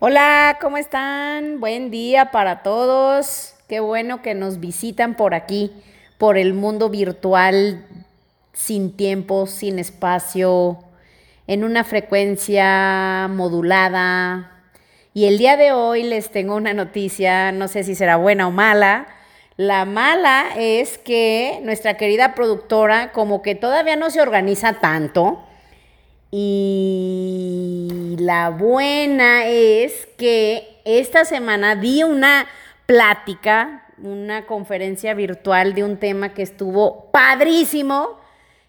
Hola, ¿cómo están? Buen día para todos. Qué bueno que nos visitan por aquí, por el mundo virtual, sin tiempo, sin espacio, en una frecuencia modulada. Y el día de hoy les tengo una noticia, no sé si será buena o mala. La mala es que nuestra querida productora como que todavía no se organiza tanto y la buena es que esta semana di una plática, una conferencia virtual de un tema que estuvo padrísimo.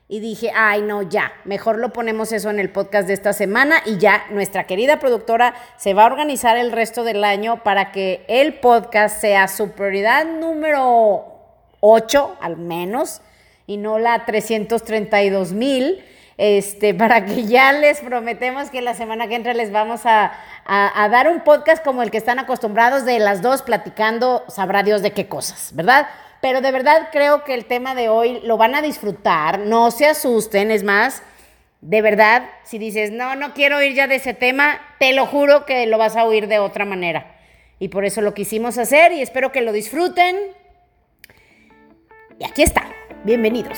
Y dije, ay, no, ya, mejor lo ponemos eso en el podcast de esta semana y ya nuestra querida productora se va a organizar el resto del año para que el podcast sea su prioridad número 8, al menos, y no la 332 mil este, para que ya les prometemos que la semana que entra les vamos a, dar un podcast como el que están acostumbrados de las dos platicando, sabrá Dios de qué cosas, ¿verdad? Pero de verdad creo que el tema de hoy lo van a disfrutar, no se asusten, es más, de verdad, si dices, no, no quiero oír ya de ese tema, te lo juro que lo vas a oír de otra manera. Y por eso lo quisimos hacer y espero que lo disfruten. Y aquí está, bienvenidos.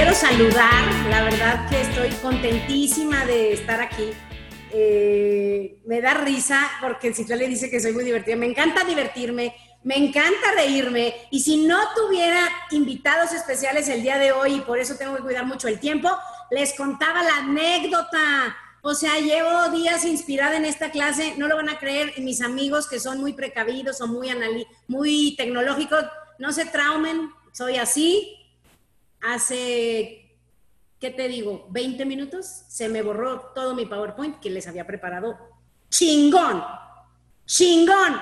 Quiero saludar, la verdad que estoy contentísima de estar aquí. Eh, me da risa porque si le dice que soy muy divertida, me encanta divertirme, me encanta reírme y si no tuviera invitados especiales el día de hoy y por eso tengo que cuidar mucho el tiempo, les contaba la anécdota. O sea, llevo días inspirada en esta clase, no lo van a creer, mis amigos que son muy precavidos o muy, muy tecnológicos, no se traumen, soy así, hace, ¿qué te digo? 20 minutos se me borró todo mi PowerPoint que les había preparado. Chingón, chingón.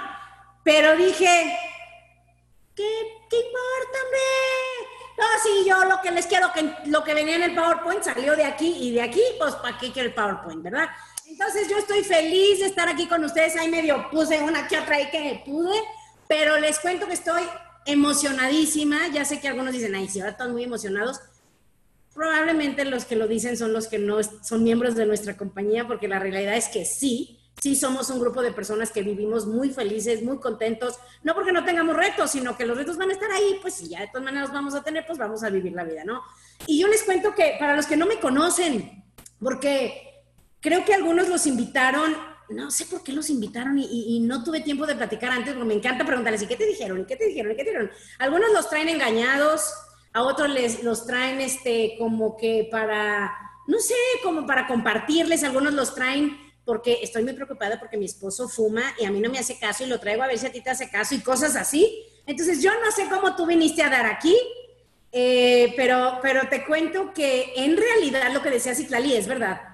Pero dije, ¿qué, qué importa, hombre? No, sí, yo lo que les quiero, que, lo que venía en el PowerPoint salió de aquí y de aquí, pues ¿para qué quiero el PowerPoint, verdad? Entonces yo estoy feliz de estar aquí con ustedes. Ahí medio puse una que otra ahí que pude, pero les cuento que estoy emocionadísima. Ya sé que algunos dicen, ay, si ahora están muy emocionados. Probablemente los que lo dicen son los que no son miembros de nuestra compañía, porque la realidad es que sí, sí somos un grupo de personas que vivimos muy felices, muy contentos, no porque no tengamos retos, sino que los retos van a estar ahí, pues si ya de todas maneras vamos a tener, pues vamos a vivir la vida, ¿no? Y yo les cuento que para los que no me conocen, porque creo que algunos los invitaron no sé por qué los invitaron y, no tuve tiempo de platicar antes, porque me encanta preguntarles, ¿y qué te dijeron? ¿Y qué te dijeron? ¿Y qué te dijeron? Algunos los traen engañados, a otros les los traen este como que para, no sé, como para compartirles, algunos los traen porque estoy muy preocupada porque mi esposo fuma y a mí no me hace caso y lo traigo a ver si a ti te hace caso y cosas así. Entonces yo no sé cómo tú viniste a dar aquí, eh, pero, pero te cuento que en realidad lo que decía Citlali es verdad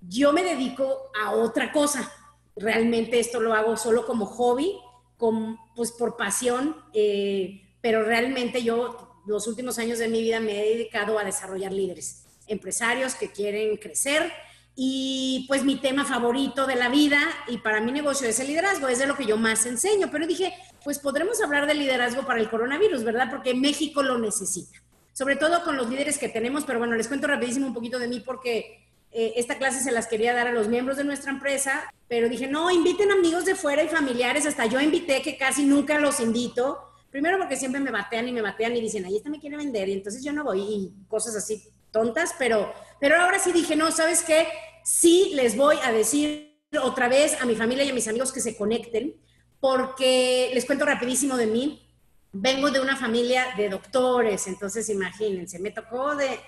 yo me dedico a otra cosa. Realmente esto lo hago solo como hobby, con, pues por pasión, eh, pero realmente yo los últimos años de mi vida me he dedicado a desarrollar líderes, empresarios que quieren crecer y pues mi tema favorito de la vida y para mi negocio es el liderazgo, es de lo que yo más enseño, pero dije, pues podremos hablar de liderazgo para el coronavirus, ¿verdad? Porque México lo necesita, sobre todo con los líderes que tenemos, pero bueno, les cuento rapidísimo un poquito de mí porque eh, esta clase se las quería dar a los miembros de nuestra empresa, pero dije, no, inviten amigos de fuera y familiares, hasta yo invité que casi nunca los invito, primero porque siempre me batean y me batean y dicen, ahí esta me quiere vender y entonces yo no voy y cosas así tontas, pero, pero ahora sí dije, no, ¿sabes qué? Sí les voy a decir otra vez a mi familia y a mis amigos que se conecten, porque les cuento rapidísimo de mí. Vengo de una familia de doctores, entonces imagínense, me tocó de,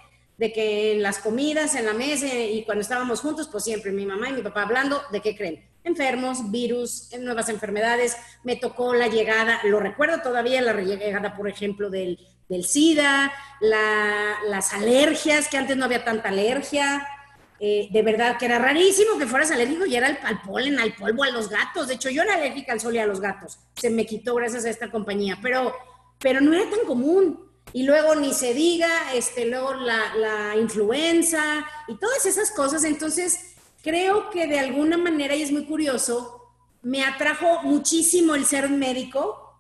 de que en las comidas, en la mesa y cuando estábamos juntos, pues siempre mi mamá y mi papá hablando de qué creen. Enfermos, virus, nuevas enfermedades. Me tocó la llegada, lo recuerdo todavía, la llegada, por ejemplo, del, del SIDA, las alergias, que antes no había tanta alergia. eh, de verdad que era rarísimo que fueras alérgico y era al, polen, al polvo, a los gatos. De hecho, yo era alérgica al sol y a los gatos. Se me quitó gracias a esta compañía, pero, pero no era tan común. Y luego ni se diga, este, luego la, la influenza y todas esas cosas. Entonces, creo que de alguna manera, y es muy curioso, me atrajo muchísimo el ser médico,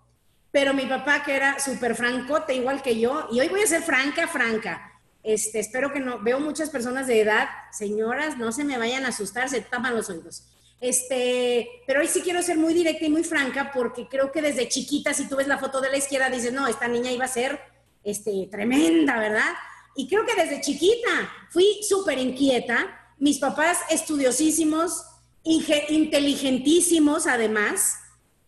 pero mi papá, que era súper francote, igual que yo, y hoy voy a ser franca, franca. Este, espero que no, veo muchas personas de edad, señoras, no se me vayan a asustar, se tapan los oídos. Este, pero hoy sí quiero ser muy directa y muy franca porque creo que desde chiquita, si tú ves la foto de la izquierda, dices, no, esta niña iba a ser este, tremenda, ¿verdad? Y creo que desde chiquita fui súper inquieta. Mis papás estudiosísimos, inteligentísimos además,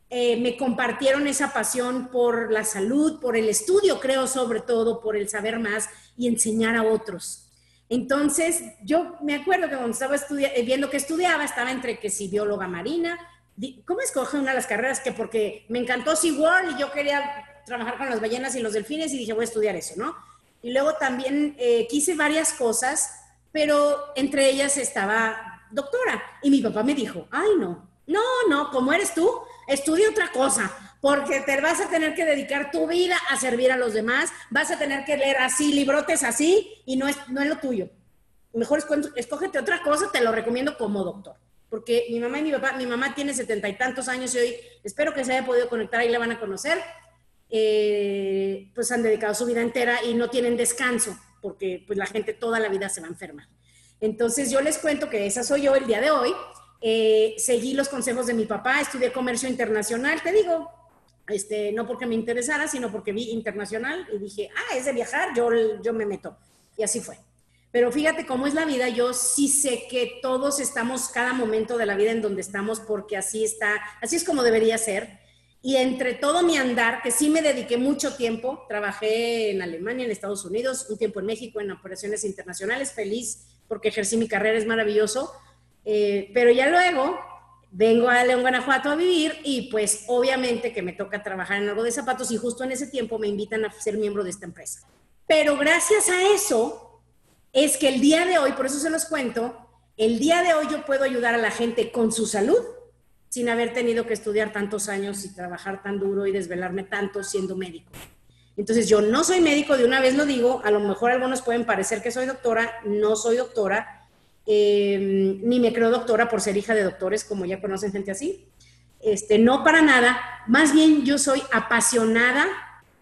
eh, me compartieron esa pasión por la salud, por el estudio, creo sobre todo, por el saber más y enseñar a otros. Entonces, yo me acuerdo que cuando estaba eh, viendo que estudiaba, estaba entre que si bióloga marina, ¿cómo escoge una de las carreras? Que porque me encantó SeaWorld y yo quería trabajar con las ballenas y los delfines y dije, voy a estudiar eso, ¿no? Y luego también eh, quise varias cosas, pero entre ellas estaba doctora. Y mi papá me dijo, ay, no, no, no, como eres tú, estudia otra cosa, porque te vas a tener que dedicar tu vida a servir a los demás, vas a tener que leer así, librotes así, y no es, no es lo tuyo. Mejor escógete otra cosa, te lo recomiendo como doctor. Porque mi mamá y mi papá, mi mamá tiene setenta y tantos años y hoy espero que se haya podido conectar y la van a conocer. Eh, pues han dedicado su vida entera y no tienen descanso, porque pues la gente toda la vida se va a enfermar. Entonces yo les cuento que esa soy yo el día de hoy. Eh, seguí los consejos de mi papá, estudié comercio internacional, te digo, este, no porque me interesara, sino porque vi internacional y dije, ah, es de viajar, yo, yo me meto. Y así fue. Pero fíjate cómo es la vida, yo sí sé que todos estamos cada momento de la vida en donde estamos porque así está, así es como debería ser. Y entre todo mi andar, que sí me dediqué mucho tiempo, trabajé en Alemania, en Estados Unidos, un tiempo en México, en operaciones internacionales, feliz porque ejercí mi carrera, es maravilloso. Eh, pero ya luego vengo a León, Guanajuato a vivir y pues obviamente que me toca trabajar en algo de zapatos y justo en ese tiempo me invitan a ser miembro de esta empresa. Pero gracias a eso es que el día de hoy, por eso se los cuento, el día de hoy yo puedo ayudar a la gente con su salud sin haber tenido que estudiar tantos años y trabajar tan duro y desvelarme tanto siendo médico. Entonces, yo no soy médico, de una vez lo digo, a lo mejor algunos pueden parecer que soy doctora, no soy doctora, em, ni me creo doctora por ser hija de doctores, como ya conocen gente así. Este, no para nada, más bien yo soy apasionada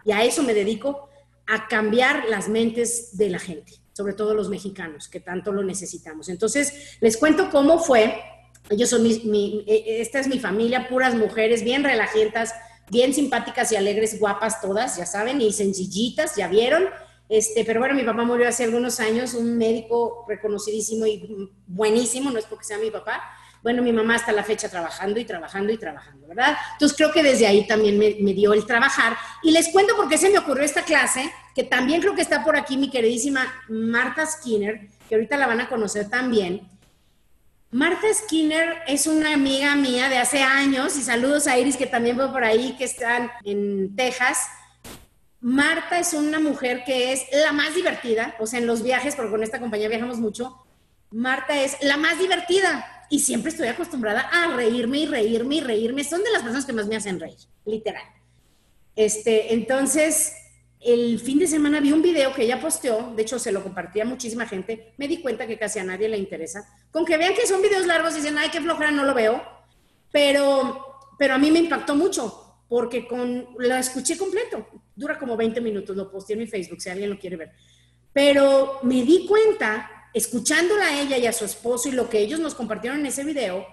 y a eso me dedico, a cambiar las mentes de la gente, sobre todo los mexicanos, que tanto lo necesitamos. Entonces, les cuento cómo fue. Ellos son mi, e, e, esta es mi familia, puras mujeres, bien relajientas, bien simpáticas y alegres, guapas todas, ya saben, y sencillitas, ya vieron. Este, pero bueno, mi papá murió hace algunos años, un médico reconocidísimo y buenísimo, no es porque sea mi papá. Bueno, mi mamá hasta la fecha trabajando y trabajando y trabajando, ¿verdad? Entonces creo que desde ahí también me, me dio el trabajar. Y les cuento por qué se me ocurrió esta clase, que también creo que está por aquí mi queridísima Marta Skinner, que ahorita la van a conocer también. Marta Skinner es una amiga mía de hace años y saludos a Iris que también fue por ahí, que están en Texas. Marta es una mujer que es la más divertida, o sea, en los viajes, porque con esta compañía viajamos mucho, Marta es la más divertida y siempre estoy acostumbrada a reírme y reírme y reírme. Son de las personas que más me hacen reír, literal. Este, entonces, el fin de semana vi un video que ella posteó, de hecho se lo compartía muchísima gente, me di cuenta que casi a nadie le interesa. Con que vean que son videos largos y dicen, ay, qué flojera, no lo veo. Pero, pero a mí me impactó mucho, porque con, la escuché completo. Dura como 20 minutos, lo posteé en mi Facebook, si alguien lo quiere ver. Pero me di cuenta, escuchándola a ella y a su esposo y lo que ellos nos compartieron en ese video,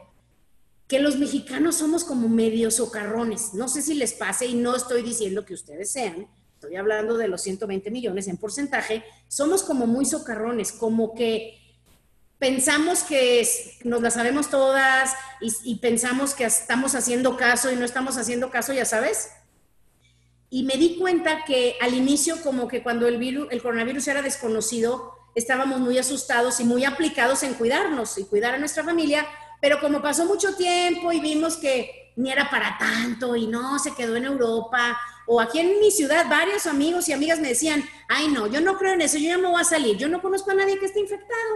que los mexicanos somos como medio socarrones. No sé si les pase y no estoy diciendo que ustedes sean, estoy hablando de los 120 millones en porcentaje, somos como muy socarrones, como que pensamos que nos la sabemos todas y, pensamos que estamos haciendo caso y no estamos haciendo caso, ya sabes. Y me di cuenta que al inicio, como que cuando el, virus, el coronavirus era desconocido, estábamos muy asustados y muy aplicados en cuidarnos y cuidar a nuestra familia, pero como pasó mucho tiempo y vimos que ni era para tanto y no, se quedó en Europa o aquí en mi ciudad, varios amigos y amigas me decían, ay no, yo no creo en eso, yo ya me voy a salir, yo no conozco a nadie que esté infectado.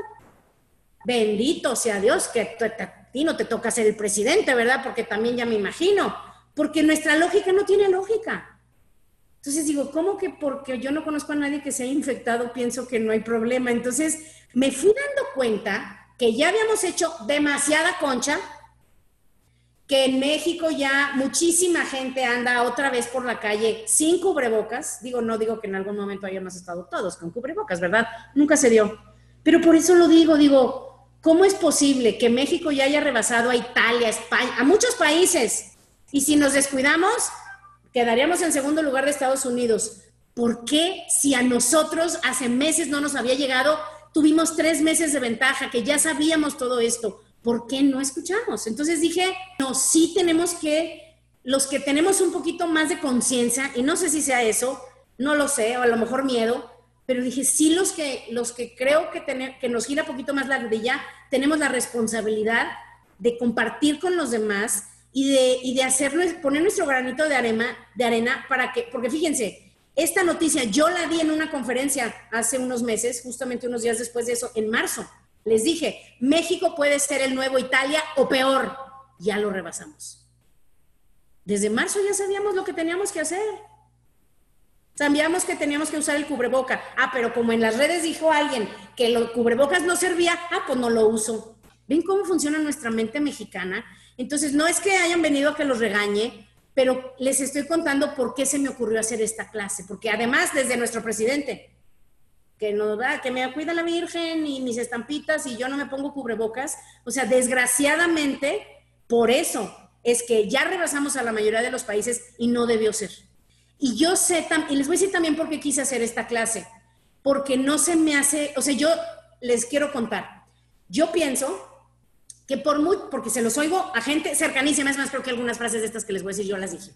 bendito sea Dios que a ti no te toca ser el presidente, ¿verdad? Porque también ya me imagino, porque nuestra lógica no tiene lógica. Entonces digo, ¿cómo que porque yo no conozco a nadie que se haya infectado pienso que no hay problema? Entonces me fui dando cuenta que ya habíamos hecho demasiada concha, que en México ya muchísima gente anda otra vez por la calle sin cubrebocas. Digo, no digo que en algún momento hayamos estado todos con cubrebocas, ¿verdad? Nunca se dio. Pero por eso lo digo, digo, ¿cómo es posible que México ya haya rebasado a Italia, España, a muchos países? Y si nos descuidamos, quedaríamos en segundo lugar de Estados Unidos. ¿Por qué si a nosotros hace meses no nos había llegado tuvimos tres meses de ventaja, que ya sabíamos todo esto. ¿Por qué no escuchamos? Entonces dije, no, sí tenemos que, los que tenemos un poquito más de conciencia, y no sé si sea eso, no lo sé, o a lo mejor miedo, pero dije, sí los que, los que creo que, tener, que nos gira un poquito más la rodilla, tenemos la responsabilidad de compartir con los demás y de, y de hacerlo, poner nuestro granito de arena, de arena para que, porque fíjense, esta noticia yo la di en una conferencia hace unos meses, justamente unos días después de eso, en marzo. Les dije, México puede ser el nuevo Italia o peor. Ya lo rebasamos. Desde marzo ya sabíamos lo que teníamos que hacer. Sabíamos que teníamos que usar el cubreboca. Ah, pero como en las redes dijo alguien que los cubrebocas no servía, ah, pues no lo uso. ¿Ven cómo funciona nuestra mente mexicana? Entonces, no es que hayan venido a que los regañe, pero les estoy contando por qué se me ocurrió hacer esta clase, porque además desde nuestro presidente, que nos da, que me cuida la Virgen y mis estampitas y yo no me pongo cubrebocas, o sea, desgraciadamente, por eso es que ya rebasamos a la mayoría de los países y no debió ser. Y yo sé, y les voy a decir también por qué quise hacer esta clase, porque no se me hace, o sea, yo les quiero contar, yo pienso que por muy, porque se los oigo a gente cercanísima, es más, creo que algunas frases de estas que les voy a decir yo las dije.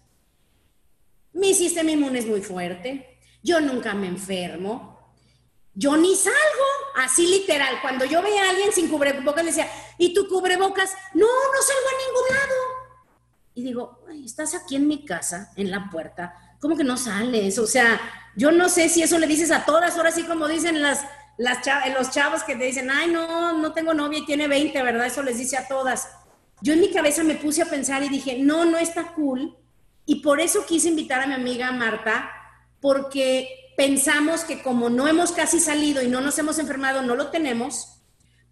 Mi sistema inmune es muy fuerte, yo nunca me enfermo, yo ni salgo, así literal. Cuando yo veía a alguien sin cubrebocas, le decía, ¿y tu cubrebocas? No, no salgo a ningún lado. Y digo, estás aquí en mi casa, en la puerta, ¿cómo que no sales? O sea, yo no sé si eso le dices a todas horas, así como dicen las las los chavos que te dicen, ay, no, no tengo novia y tiene 20, ¿verdad? Eso les dice a todas. Yo en mi cabeza me puse a pensar y dije, no, no está cool. Y por eso quise invitar a mi amiga Marta, porque pensamos que como no hemos casi salido y no nos hemos enfermado, no lo tenemos.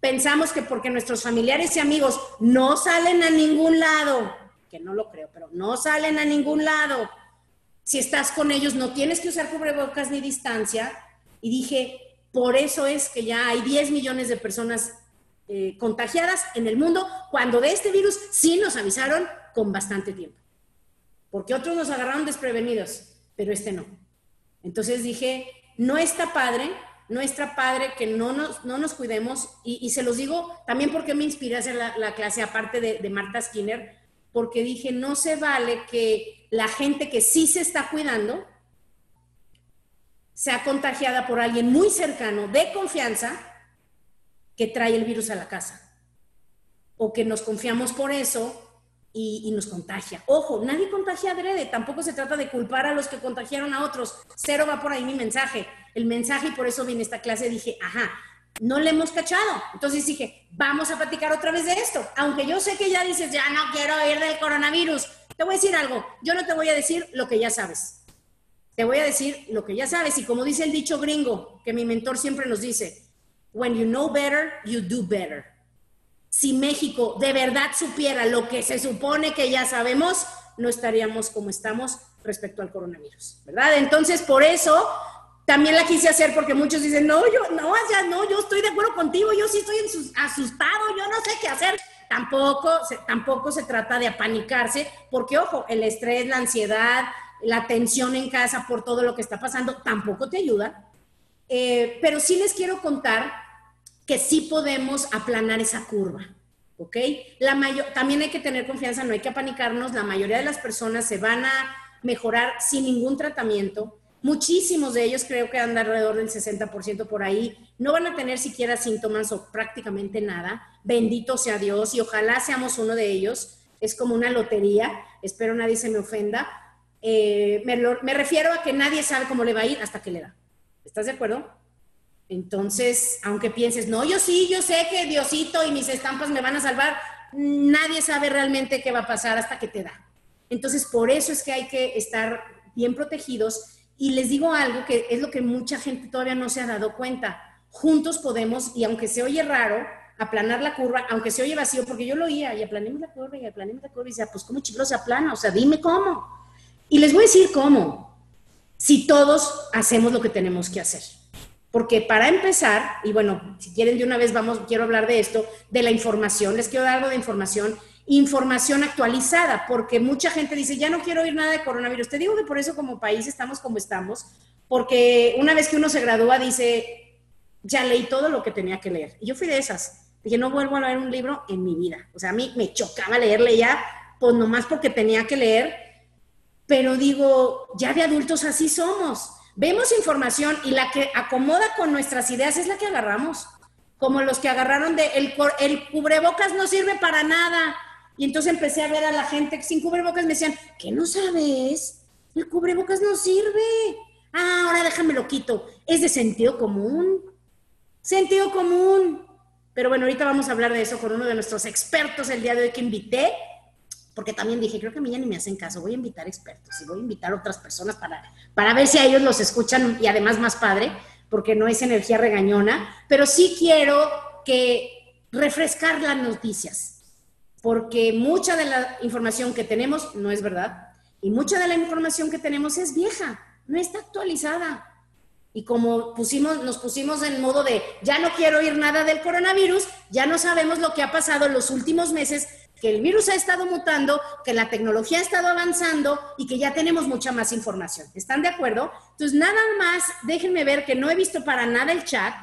Pensamos que porque nuestros familiares y amigos no salen a ningún lado, que no lo creo, pero no salen a ningún lado. Si estás con ellos, no tienes que usar cubrebocas ni distancia. Y dije, por eso es que ya hay 10 millones de personas eh, contagiadas en el mundo, cuando de este virus sí nos avisaron con bastante tiempo. Porque otros nos agarraron desprevenidos, pero este no. Entonces dije, no está padre, no está padre que no nos, no nos cuidemos. Y, se los digo también porque me inspiré a hacer la, clase, aparte de, de Marta Skinner, porque dije, no se vale que la gente que sí se está cuidando, sea contagiada por alguien muy cercano, de confianza, que trae el virus a la casa. O que nos confiamos por eso y, nos contagia. Ojo, nadie contagia adrede, tampoco se trata de culpar a los que contagiaron a otros. Cero va por ahí mi mensaje. El mensaje, y por eso a esta clase, dije, ajá, no le hemos cachado. Entonces dije, vamos a platicar otra vez de esto. Aunque yo sé que ya dices, ya no quiero ir del coronavirus. Te voy a decir algo, yo no te voy a decir lo que ya sabes te voy a decir lo que ya sabes y como dice el dicho gringo, que mi mentor siempre nos dice, when you know better, you do better. Si México de verdad supiera lo que se supone que ya sabemos, no estaríamos como estamos respecto al coronavirus, ¿verdad? Entonces, por eso también la quise hacer porque muchos dicen, no, yo, no, ya no, yo estoy de acuerdo contigo, yo sí estoy asustado, yo no sé qué hacer. Tampoco, tampoco se trata de apanicarse, porque ojo, el estrés, la ansiedad, la tensión en casa por todo lo que está pasando, tampoco te ayuda. Eh, pero sí les quiero contar que sí podemos aplanar esa curva, ¿ok? La mayor, también hay que tener confianza, no hay que apanicarnos, la mayoría de las personas se van a mejorar sin ningún tratamiento. Muchísimos de ellos, creo que andan alrededor del 60% por ahí, no van a tener siquiera síntomas o prácticamente nada. Bendito sea Dios y ojalá seamos uno de ellos. Es como una lotería, espero nadie se me ofenda, eh, me, refiero a que nadie sabe cómo le va a ir hasta que le da. ¿Estás de acuerdo? Entonces, aunque pienses, no, yo sí, yo sé que Diosito y mis estampas me van a salvar, nadie sabe realmente qué va a pasar hasta que te da. Entonces, por eso es que hay que estar bien protegidos. Y les digo algo que es lo que mucha gente todavía no se ha dado cuenta. Juntos podemos, y aunque se oye raro, aplanar la curva, aunque se oye vacío, porque yo lo oía, y aplanemos la curva, y aplanemos la curva, y decía, pues ¿cómo chicos se aplana? O sea, dime cómo. Y les voy a decir cómo, si todos hacemos lo que tenemos que hacer. Porque para empezar, y bueno, si quieren de una vez vamos, quiero hablar de esto, de la información, les quiero dar algo de información, información actualizada, porque mucha gente dice, ya no quiero oír nada de coronavirus. Te digo que por eso como país estamos como estamos, porque una vez que uno se gradúa dice, ya leí todo lo que tenía que leer. Y yo fui de esas. Dije, no vuelvo a leer un libro en mi vida. O sea, a mí me chocaba leerle ya, pues nomás porque tenía que leer. Pero digo, ya de adultos así somos. Vemos información y la que acomoda con nuestras ideas es la que agarramos. Como los que agarraron de el, el cubrebocas no sirve para nada. Y entonces empecé a ver a la gente sin cubrebocas me decían, ¿qué no sabes? El cubrebocas no sirve. Ah, ahora déjame lo quito. Es de sentido común. Sentido común. Pero bueno, ahorita vamos a hablar de eso con uno de nuestros expertos el día de hoy que invité, porque también dije, creo que a mí ya ni me hacen caso, voy a invitar expertos y voy a invitar otras personas para, para ver si a ellos los escuchan y además más padre, porque no es energía regañona, pero sí quiero que refrescar las noticias, porque mucha de la información que tenemos no es verdad y mucha de la información que tenemos es vieja, no está actualizada. Y como pusimos, nos pusimos en modo de ya no quiero oír nada del coronavirus, ya no sabemos lo que ha pasado en los últimos meses, que el virus ha estado mutando, que la tecnología ha estado avanzando y que ya tenemos mucha más información. ¿Están de acuerdo? Entonces, nada más, déjenme ver que no he visto para nada el chat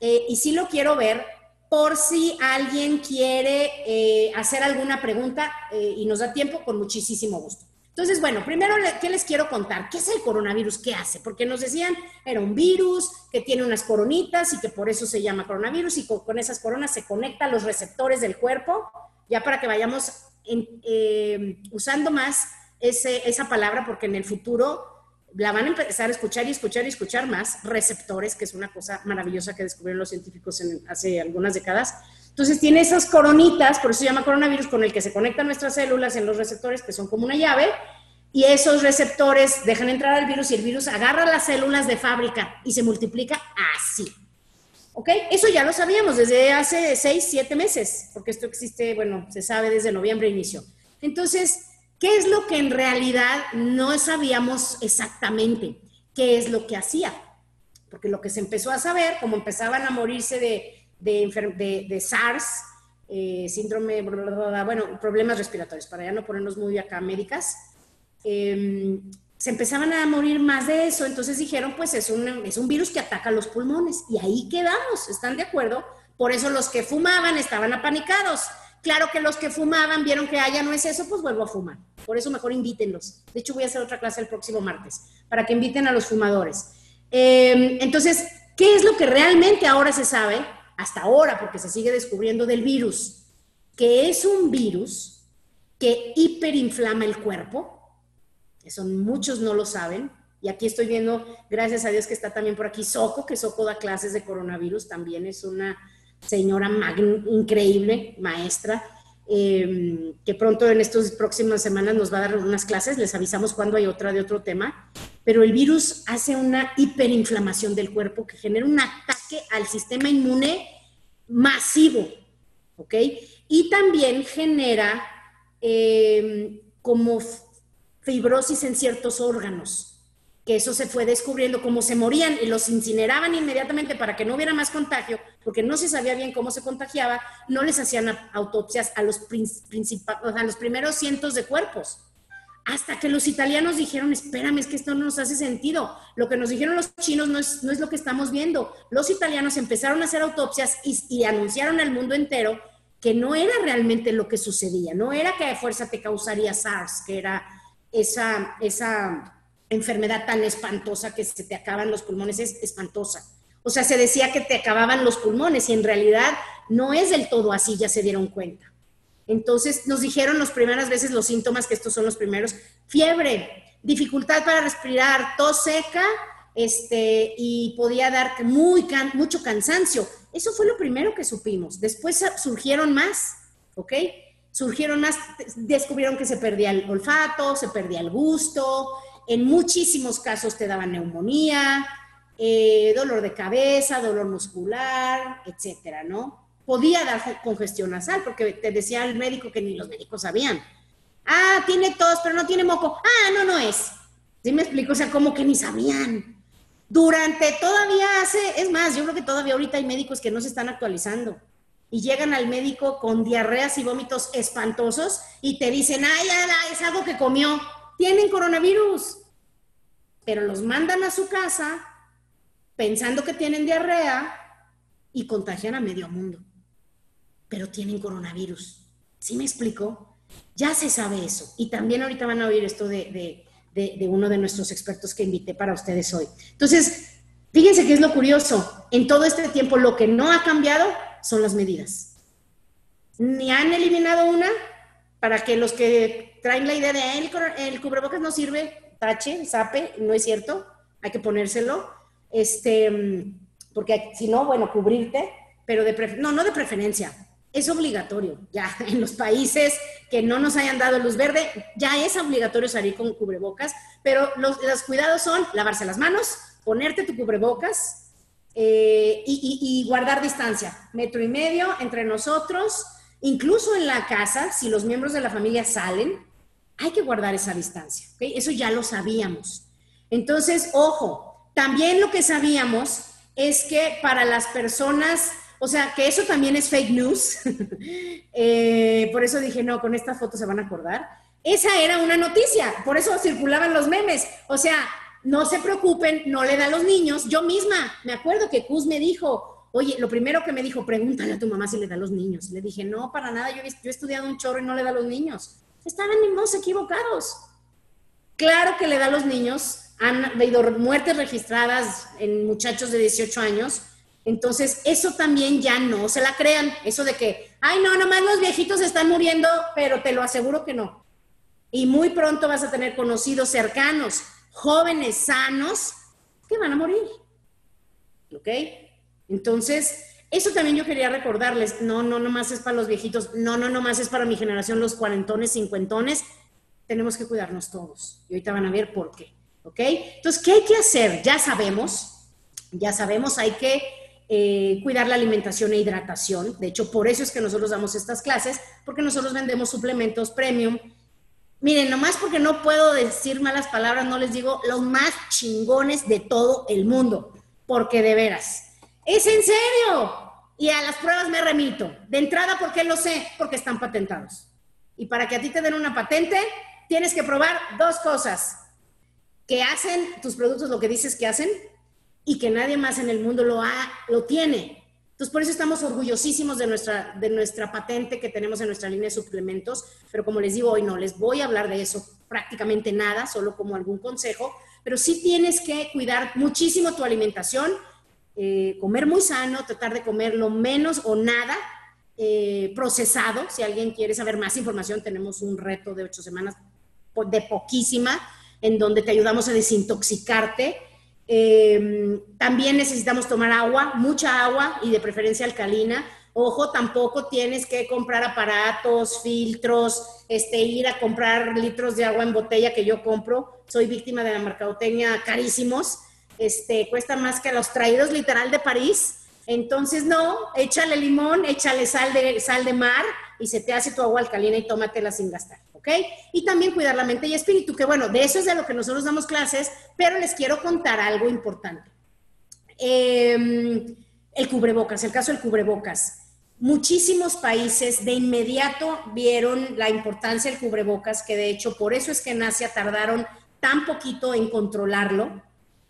eh, y sí lo quiero ver por si alguien quiere eh, hacer alguna pregunta eh, y nos da tiempo, con muchísimo gusto. Entonces, bueno, primero, ¿qué les quiero contar? ¿Qué es el coronavirus? ¿Qué hace? Porque nos decían, era un virus que tiene unas coronitas y que por eso se llama coronavirus y con, esas coronas se conecta a los receptores del cuerpo, ya para que vayamos eh, usando más esa palabra, porque en el futuro la van a empezar a escuchar y escuchar y escuchar más, receptores, que es una cosa maravillosa que descubrieron los científicos hace algunas décadas entonces tiene esas coronitas, por eso se llama coronavirus, con el que se conectan nuestras células en los receptores, que son como una llave, y esos receptores dejan entrar al virus y el virus agarra las células de fábrica y se multiplica así. ¿Ok? Eso ya lo sabíamos desde hace seis, siete meses, porque esto existe, bueno, se sabe desde noviembre inicio. Entonces, ¿qué es lo que en realidad no sabíamos exactamente? ¿Qué es lo que hacía? Porque lo que se empezó a saber, como empezaban a morirse de de, de, SARS, eh, síndrome, bueno, problemas respiratorios, para ya no ponernos muy acá médicas, em, se empezaban a morir más de eso, entonces dijeron, pues es un, es un virus que ataca los pulmones, y ahí quedamos, ¿están de acuerdo? Por eso los que fumaban estaban apanicados. Claro que los que fumaban vieron que allá no es eso, pues vuelvo a fumar. Por eso mejor invítenlos. De hecho, voy a hacer otra clase el próximo martes, para que inviten a los fumadores. Em, entonces, ¿qué es lo que realmente ahora se sabe? hasta ahora, porque se sigue descubriendo del virus, que es un virus que hiperinflama el cuerpo. Eso muchos no lo saben. Y aquí estoy viendo, gracias a Dios que está también por aquí Soco, que Soco da clases de coronavirus, también es una señora increíble, maestra, em, que pronto en estas próximas semanas nos va a dar unas clases, les avisamos cuando hay otra de otro tema, pero el virus hace una hiperinflamación del cuerpo que genera un ataque al sistema inmune masivo, ¿ok? Y también genera em, como fibrosis en ciertos órganos, que eso se fue descubriendo, como se morían y los incineraban inmediatamente para que no hubiera más contagio, porque no se sabía bien cómo se contagiaba, no les hacían autopsias a los, a los primeros cientos de cuerpos hasta que los italianos dijeron, espérame, es que esto no nos hace sentido. Lo que nos dijeron los chinos no es, no es lo que estamos viendo. Los italianos empezaron a hacer autopsias y, anunciaron al mundo entero que no era realmente lo que sucedía, no era que de fuerza te causaría SARS, que era esa, esa enfermedad tan espantosa que se te acaban los pulmones, es espantosa. O sea, se decía que te acababan los pulmones y en realidad no es del todo así, ya se dieron cuenta. Entonces nos dijeron las primeras veces los síntomas, que estos son los primeros, fiebre, dificultad para respirar, tos seca este, y podía dar muy mucho cansancio. Eso fue lo primero que supimos. Después surgieron más, ¿ok? Surgieron más, descubrieron que se perdía el olfato, se perdía el gusto, en muchísimos casos te daban neumonía, eh, dolor de cabeza, dolor muscular, etcétera, ¿no? Podía dar congestión nasal, porque te decía el médico que ni los médicos sabían. Ah, tiene tos, pero no tiene moco. Ah, no, no es. ¿Sí me explico? O sea, como que ni sabían. Durante todavía hace, es más, yo creo que todavía ahorita hay médicos que no se están actualizando y llegan al médico con diarreas y vómitos espantosos y te dicen, ay, ay, es algo que comió. Tienen coronavirus. Pero los mandan a su casa pensando que tienen diarrea y contagian a medio mundo. Pero tienen coronavirus. ¿Sí me explico? Ya se sabe eso. Y también ahorita van a oír esto de, uno de nuestros expertos que invité para ustedes hoy. Entonces, fíjense que es lo curioso. En todo este tiempo lo que no ha cambiado son las medidas. Ni han eliminado una para que los que traen la idea de el, el cubrebocas no sirve, tache, sape, no es cierto, hay que ponérselo este, porque si no, bueno, cubrirte, pero de no, no de preferencia, es obligatorio. Ya en los países que no nos hayan dado luz verde, ya es obligatorio salir con cubrebocas, pero los, cuidados son lavarse las manos, ponerte tu cubrebocas eh, y, guardar distancia, metro y medio entre nosotros, incluso en la casa, si los miembros de la familia salen, hay que guardar esa distancia. Eso ya lo sabíamos. Entonces, ojo, también lo que sabíamos es que para las personas, o sea, que eso también es fake news, eh, por eso dije, no, con esta foto se van a acordar. Esa era una noticia, por eso circulaban los memes. O sea, no se preocupen, no le da a los niños. Yo misma, me acuerdo que Cus me dijo, oye, lo primero que me dijo, pregúntale a tu mamá si le da a los niños. Le dije, no, para nada, yo, he estudiado un chorro y no le da a los niños. Estaban mismos equivocados. Claro que le da a los niños, han habido muertes registradas en muchachos de 18 años. Entonces, eso también ya no se la crean. Eso de que, ay, no, nomás los viejitos están muriendo, pero te lo aseguro que no. Y muy pronto vas a tener conocidos cercanos, jóvenes sanos, que van a morir. ¿Ok? Entonces, eso también yo quería recordarles. No, no, nomás es para los viejitos. No, no, nomás es para mi generación, los cuarentones, cincuentones. Tenemos que cuidarnos todos. Y ahorita van a ver por qué. ¿Ok? Entonces, ¿qué hay que hacer? Ya sabemos, ya sabemos, hay que eh, cuidar la alimentación e hidratación. De hecho, por eso es que nosotros damos estas clases, porque nosotros vendemos suplementos premium. Miren, nomás porque no puedo decir malas palabras, no les digo los más chingones de todo el mundo, porque de veras, es en serio. Y a las pruebas me remito. De entrada, ¿por qué lo sé? Porque están patentados. Y para que a ti te den una patente, tienes que probar dos cosas que hacen tus productos lo que dices que hacen y que nadie más en el mundo lo, ha, lo tiene. Entonces, por eso estamos orgullosísimos de nuestra, de nuestra patente que tenemos en nuestra línea de suplementos, pero como les digo hoy no les voy a hablar de eso prácticamente nada, solo como algún consejo, pero sí tienes que cuidar muchísimo tu alimentación, eh, comer muy sano, tratar de comer lo menos o nada eh, procesado. Si alguien quiere saber más información, tenemos un reto de ocho semanas de poquísima en donde te ayudamos a desintoxicarte. Em, también necesitamos tomar agua, mucha agua y de preferencia alcalina. Ojo, tampoco tienes que comprar aparatos, filtros, este, ir a comprar litros de agua en botella que yo compro. Soy víctima de la mercadotecnia carísimos. Este, cuesta más que los traídos literal de París. Entonces, no, échale limón, échale sal de, sal de mar y se te hace tu agua alcalina y tómatela sin gastar. ¿ok? Y también cuidar la mente y espíritu, que bueno, de eso es de lo que nosotros damos clases, pero les quiero contar algo importante. Em, el cubrebocas, el caso del cubrebocas. Muchísimos países de inmediato vieron la importancia del cubrebocas, que de hecho por eso es que en Asia tardaron tan poquito en controlarlo.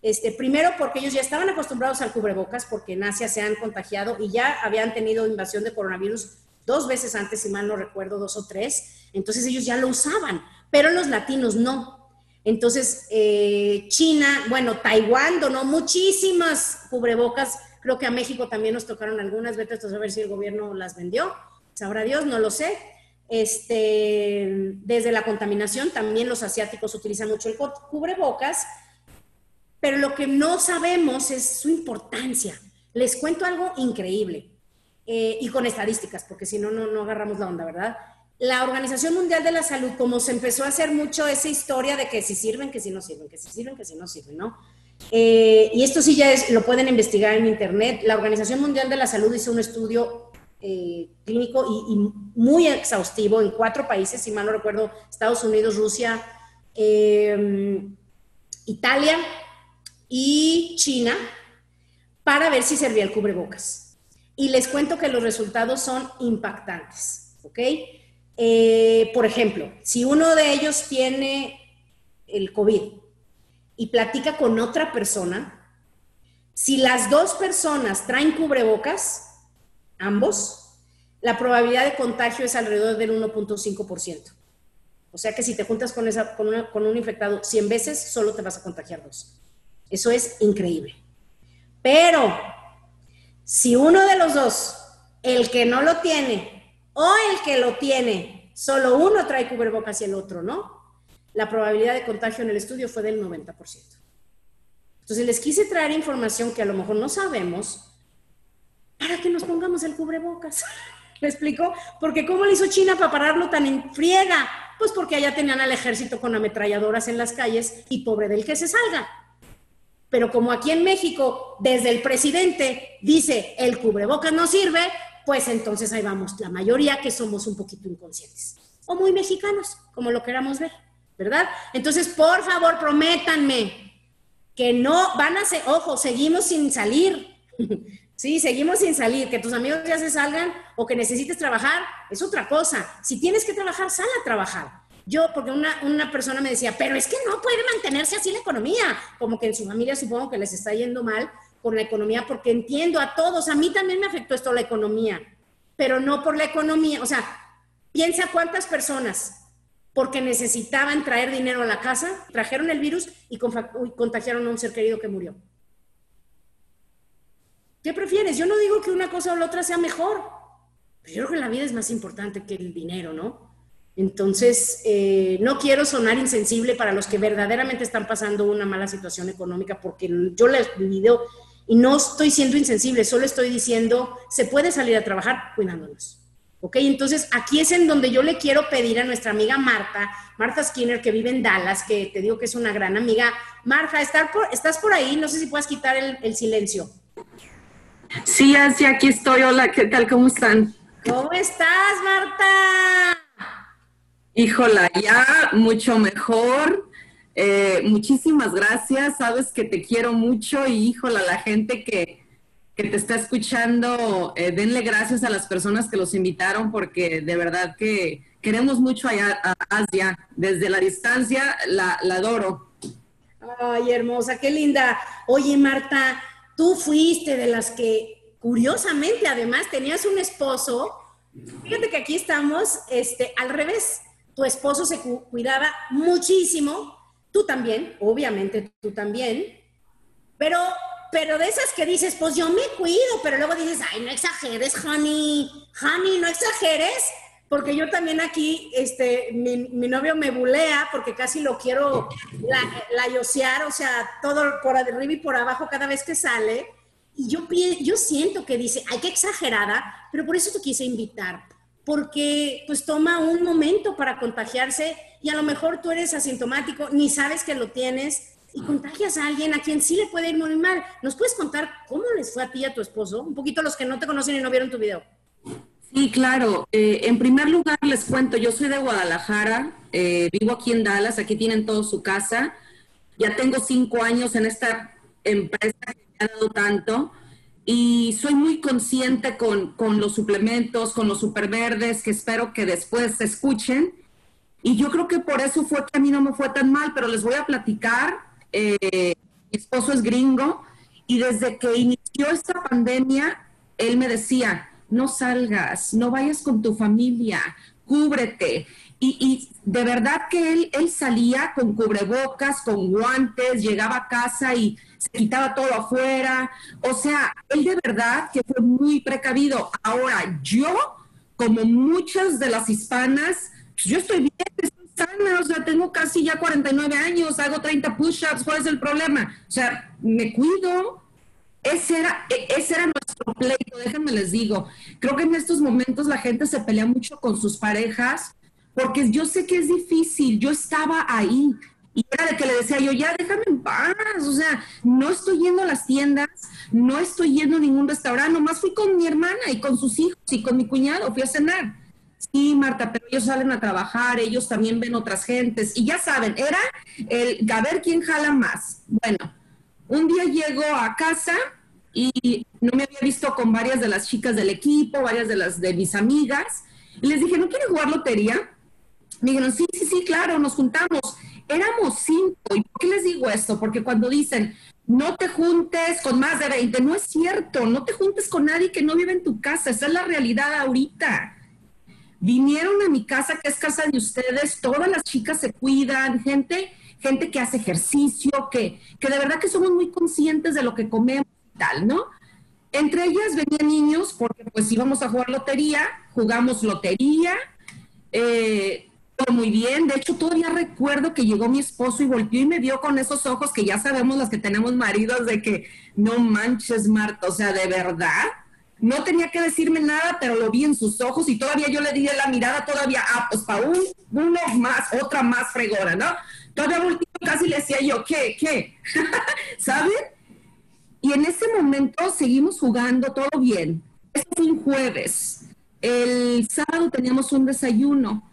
Este, primero porque ellos ya estaban acostumbrados al cubrebocas, porque en Asia se han contagiado y ya habían tenido invasión de coronavirus dos veces antes, si mal no recuerdo, dos o tres. Entonces ellos ya lo usaban, pero los latinos no. Entonces, eh, China, bueno, Taiwán donó muchísimas cubrebocas. Creo que a México también nos tocaron algunas. Vete a ver si el gobierno las vendió. Sabrá Dios, no lo sé. Este, desde la contaminación, también los asiáticos utilizan mucho el cubrebocas. Pero lo que no sabemos es su importancia. Les cuento algo increíble eh, y con estadísticas, porque si no, no agarramos la onda, ¿verdad? La Organización Mundial de la Salud, como se empezó a hacer mucho esa historia de que si sirven, que si no sirven, que si sirven, que si no sirven, ¿no? Eh, y esto sí ya es, lo pueden investigar en Internet. La Organización Mundial de la Salud hizo un estudio eh, clínico y, muy exhaustivo en cuatro países, si mal no recuerdo, Estados Unidos, Rusia, Italia y China, para ver si servía el cubrebocas. Y les cuento que los resultados son impactantes, ¿ok? Eh, por ejemplo, si uno de ellos tiene el COVID y platica con otra persona, si las dos personas traen cubrebocas, ambos, la probabilidad de contagio es alrededor del 1.5%. O sea que si te juntas con, esa, con, un infectado 100 veces, solo te vas a contagiar dos. Eso es increíble. Pero si uno de los dos, el que no lo tiene o el que lo tiene, solo uno trae cubrebocas y el otro no, la probabilidad de contagio en el estudio fue del 90%. Entonces les quise traer información que a lo mejor no sabemos para que nos pongamos el cubrebocas. ¿Me explico? Porque ¿cómo le hizo China para pararlo tan en friega? Pues porque allá tenían al ejército con ametralladoras en las calles y pobre del que se salga. Pero como aquí en México, desde el presidente dice el cubrebocas no sirve, pues entonces ahí vamos, la mayoría que somos un poquito inconscientes o muy mexicanos, como lo queramos ver. ¿verdad? Entonces, por favor, prométanme que no van a ser, ojo, seguimos sin salir. Sí, seguimos sin salir. Que tus amigos ya se salgan o que necesites trabajar es otra cosa. Si tienes que trabajar, sal a trabajar. Yo, porque una, una, persona me decía, pero es que no puede mantenerse así la economía. Como que en su familia supongo que les está yendo mal con la economía, porque entiendo a todos, a mí también me afectó esto la economía, pero no por la economía. O sea, piensa cuántas personas porque necesitaban traer dinero a la casa, trajeron el virus y contagiaron a un ser querido que murió. ¿Qué prefieres? Yo no digo que una cosa o la otra sea mejor, pero yo creo que la vida es más importante que el dinero, ¿no? Entonces, eh, no quiero sonar insensible para los que verdaderamente están pasando una mala situación económica, porque yo les vivido y no estoy siendo insensible, solo estoy diciendo, se puede salir a trabajar cuidándonos. ¿Ok? Entonces, aquí es en donde yo le quiero pedir a nuestra amiga Marta, Marta Skinner, que vive en Dallas, que te digo que es una gran amiga. Marta, ¿estás por ahí? No sé si puedes quitar el, silencio. Sí, así aquí estoy. Hola, ¿qué tal? ¿Cómo están? ¿Cómo estás, Marta? Híjola, ya mucho mejor. Eh, muchísimas gracias. Sabes que te quiero mucho y híjola, la gente que, que te está escuchando, eh, denle gracias a las personas que los invitaron porque de verdad que queremos mucho allá a Asia. Desde la distancia la, la adoro. Ay, hermosa, qué linda. Oye, Marta, tú fuiste de las que, curiosamente, además, tenías un esposo. Fíjate que aquí estamos este, al revés. Tu esposo se cuidaba muchísimo, tú también, obviamente tú también, pero pero de esas que dices, pues yo me cuido, pero luego dices, ay, no exageres, honey, honey, no exageres, porque yo también aquí, este, mi, novio me bulea porque casi lo quiero la, la yosear, o sea, todo por arriba y por abajo cada vez que sale. Y yo, yo siento que dice, ay, qué exagerada, pero por eso te quise invitar, porque pues toma un momento para contagiarse y a lo mejor tú eres asintomático, ni sabes que lo tienes, y contagias a alguien a quien sí le puede ir muy mal. ¿Nos puedes contar cómo les fue a ti y a tu esposo? Un poquito los que no te conocen y no vieron tu video. Sí, claro. Eh, en primer lugar, les cuento, yo soy de Guadalajara, eh, vivo aquí en Dallas, aquí tienen todo su casa. Ya tengo cinco años en esta empresa que me ha dado tanto y soy muy consciente con, con los suplementos, con los superverdes, que espero que después se escuchen. Y yo creo que por eso fue que a mí no me fue tan mal, pero les voy a platicar eh, mi esposo es gringo y desde que inició esta pandemia, él me decía, no salgas, no vayas con tu familia, cúbrete. Y, de verdad que él, él salía con cubrebocas, con guantes, llegaba a casa y se quitaba todo afuera. O sea, él de verdad que fue muy precavido. Ahora, yo, como muchas de las hispanas, yo estoy bien, estoy sana, o sea, tengo tengo casi ya 49 años, hago 30 push-ups, ¿cuál es el problema? O sea, me cuido. Ese era, e, ese era nuestro pleito, déjenme les digo. Creo que en estos momentos la gente se pelea mucho con sus parejas porque yo sé que es difícil, yo estaba ahí y era de que le decía yo, ya déjame en paz, o sea, no estoy yendo a las tiendas, no estoy yendo a ningún restaurante, nomás fui con mi hermana y con sus hijos y con mi cuñado, fui a cenar. Sí, Marta, pero ellos salen a trabajar, ellos también ven otras gentes. Y ya saben, era el a ver quién jala más. Bueno, un día llego a casa y no me había visto con varias de las chicas del equipo, varias de las de mis amigas. Y les dije, ¿no quieren jugar lotería? Me dijeron, sí, sí, sí, claro, nos juntamos. Éramos cinco. ¿Y por qué les digo esto? Porque cuando dicen, no te juntes con más de 20, no es cierto, no te juntes con nadie que no vive en tu casa, esa es la realidad ahorita vinieron a mi casa, que es casa de ustedes, todas las chicas se cuidan, gente, gente que hace ejercicio, que, que de verdad que somos muy conscientes de lo que comemos y tal, ¿no? Entre ellas venían niños porque pues íbamos a jugar lotería, jugamos lotería, eh, muy bien. De hecho, todavía recuerdo que llegó mi esposo y volvió y me vio con esos ojos que ya sabemos las que tenemos maridos de que no manches, Marta, o sea, de verdad. No tenía que decirme nada, pero lo vi en sus ojos y todavía yo le di la mirada todavía, ah, pues para un, uno más, otra más fregona, ¿no? Todavía último casi le decía yo, ¿qué? ¿Qué? ¿Saben? Y en ese momento seguimos jugando todo bien. Es un jueves. El sábado teníamos un desayuno.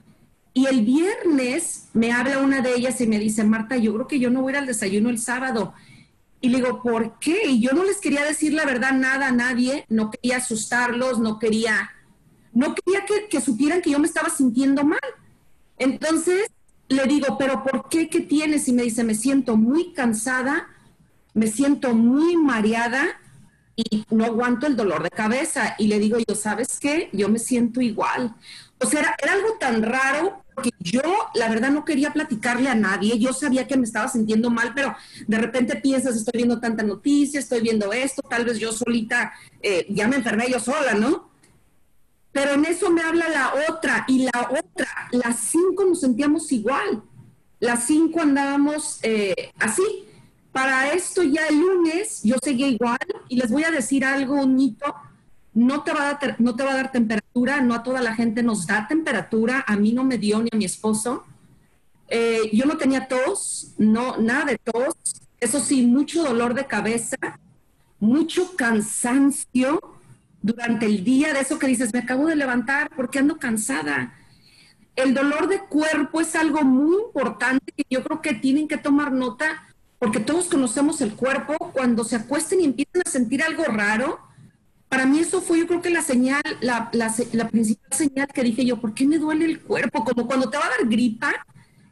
Y el viernes me habla una de ellas y me dice, Marta, yo creo que yo no voy a ir al desayuno el sábado. Y le digo, ¿por qué? Y yo no les quería decir la verdad nada a nadie, no quería asustarlos, no quería, no quería que, supieran que yo me estaba sintiendo mal. Entonces le digo, ¿pero por qué? ¿Qué tienes? Y me dice, me siento muy cansada, me siento muy mareada y no aguanto el dolor de cabeza. Y le digo yo, ¿sabes qué? Yo me siento igual. O sea, era algo tan raro porque yo, la verdad, no quería platicarle a nadie. Yo sabía que me estaba sintiendo mal, pero de repente piensas, estoy viendo tanta noticia, estoy viendo esto, tal vez yo solita, eh, ya me enfermé yo sola, ¿no? Pero en eso me habla la otra y la otra, las cinco nos sentíamos igual. Las cinco andábamos eh, así. Para esto ya el lunes yo seguía igual y les voy a decir algo, un no te, va a dar, no te va a dar temperatura, no a toda la gente nos da temperatura, a mí no me dio ni a mi esposo. Eh, yo no tenía tos, no, nada de tos, eso sí, mucho dolor de cabeza, mucho cansancio durante el día, de eso que dices, me acabo de levantar porque ando cansada. El dolor de cuerpo es algo muy importante que yo creo que tienen que tomar nota porque todos conocemos el cuerpo, cuando se acuesten y empiezan a sentir algo raro, para mí eso fue yo creo que la señal, la, principal señal que dije yo, ¿por qué me duele el cuerpo? Como cuando te va a dar gripa,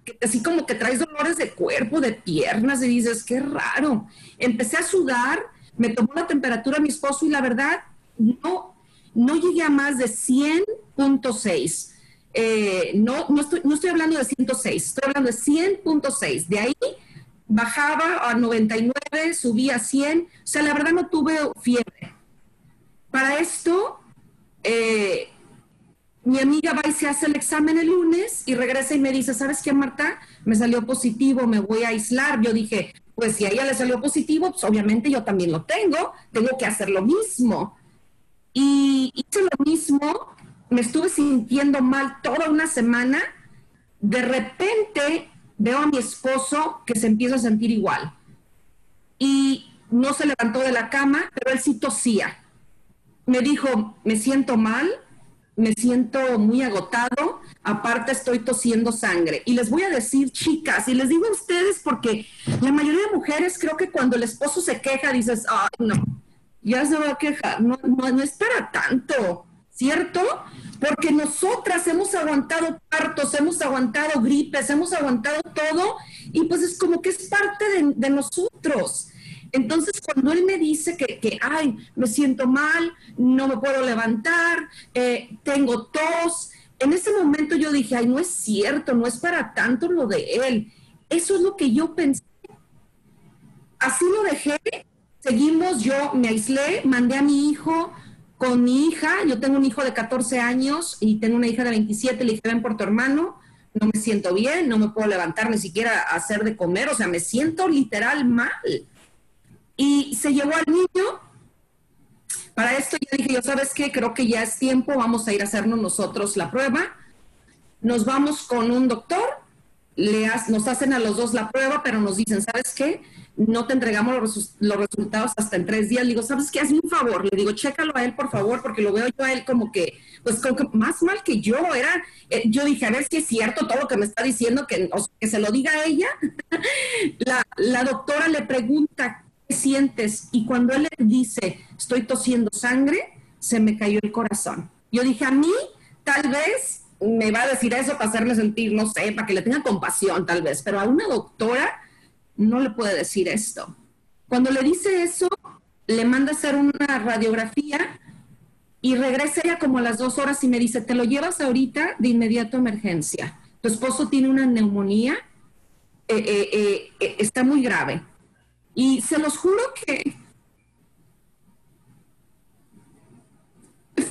que así como que traes dolores de cuerpo, de piernas, y dices, qué raro. Empecé a sudar, me tomó la temperatura mi esposo y la verdad, no, no llegué a más de 100.6. Eh, no, no, estoy, no estoy hablando de 106, estoy hablando de 100.6. De ahí bajaba a 99, subía a 100. O sea, la verdad no tuve fiebre para esto, eh, mi amiga va y se hace el examen el lunes y regresa y me dice, ¿sabes qué, Marta? Me salió positivo, me voy a aislar. Yo dije, pues si a ella le salió positivo, pues obviamente yo también lo tengo, tengo que hacer lo mismo. Y hice lo mismo, me estuve sintiendo mal toda una semana. De repente veo a mi esposo que se empieza a sentir igual. Y no se levantó de la cama, pero él sí tosía me dijo, me siento mal, me siento muy agotado, aparte estoy tosiendo sangre. Y les voy a decir, chicas, y les digo a ustedes porque la mayoría de mujeres creo que cuando el esposo se queja dices, ay, no, ya se va a quejar, no, no, no es para tanto, ¿cierto? Porque nosotras hemos aguantado partos, hemos aguantado gripes, hemos aguantado todo, y pues es como que es parte de, de nosotros. Entonces, cuando él me dice que, que, ay, me siento mal, no me puedo levantar, eh, tengo tos, en ese momento yo dije, ay, no es cierto, no es para tanto lo de él. Eso es lo que yo pensé. Así lo dejé, seguimos, yo me aislé, mandé a mi hijo con mi hija, yo tengo un hijo de 14 años y tengo una hija de 27, le dije, ven por tu hermano, no me siento bien, no me puedo levantar ni siquiera hacer de comer, o sea, me siento literal mal. Y se llevó al niño. Para esto ya dije, yo sabes qué, creo que ya es tiempo, vamos a ir a hacernos nosotros la prueba. Nos vamos con un doctor, le nos hacen a los dos la prueba, pero nos dicen, ¿sabes qué? no te entregamos los, resultados hasta en tres días. Le digo, ¿sabes qué? Hazme un favor. Le digo, chécalo a él, por favor, porque lo veo yo a él como que, pues como que más mal que yo. Era, eh, yo dije, a ver si es cierto todo lo que me está diciendo, que, que se lo diga a ella. la, la doctora le pregunta, ¿qué sientes? Y cuando él le dice, estoy tosiendo sangre, se me cayó el corazón. Yo dije, a mí, tal vez me va a decir eso para hacerme sentir, no sé, para que le tenga compasión, tal vez, pero a una doctora no le puede decir esto. Cuando le dice eso, le manda a hacer una radiografía y regresa ella como a las dos horas y me dice, te lo llevas ahorita de inmediato a emergencia. Tu esposo tiene una neumonía, eh, eh, eh, está muy grave. Y se los juro que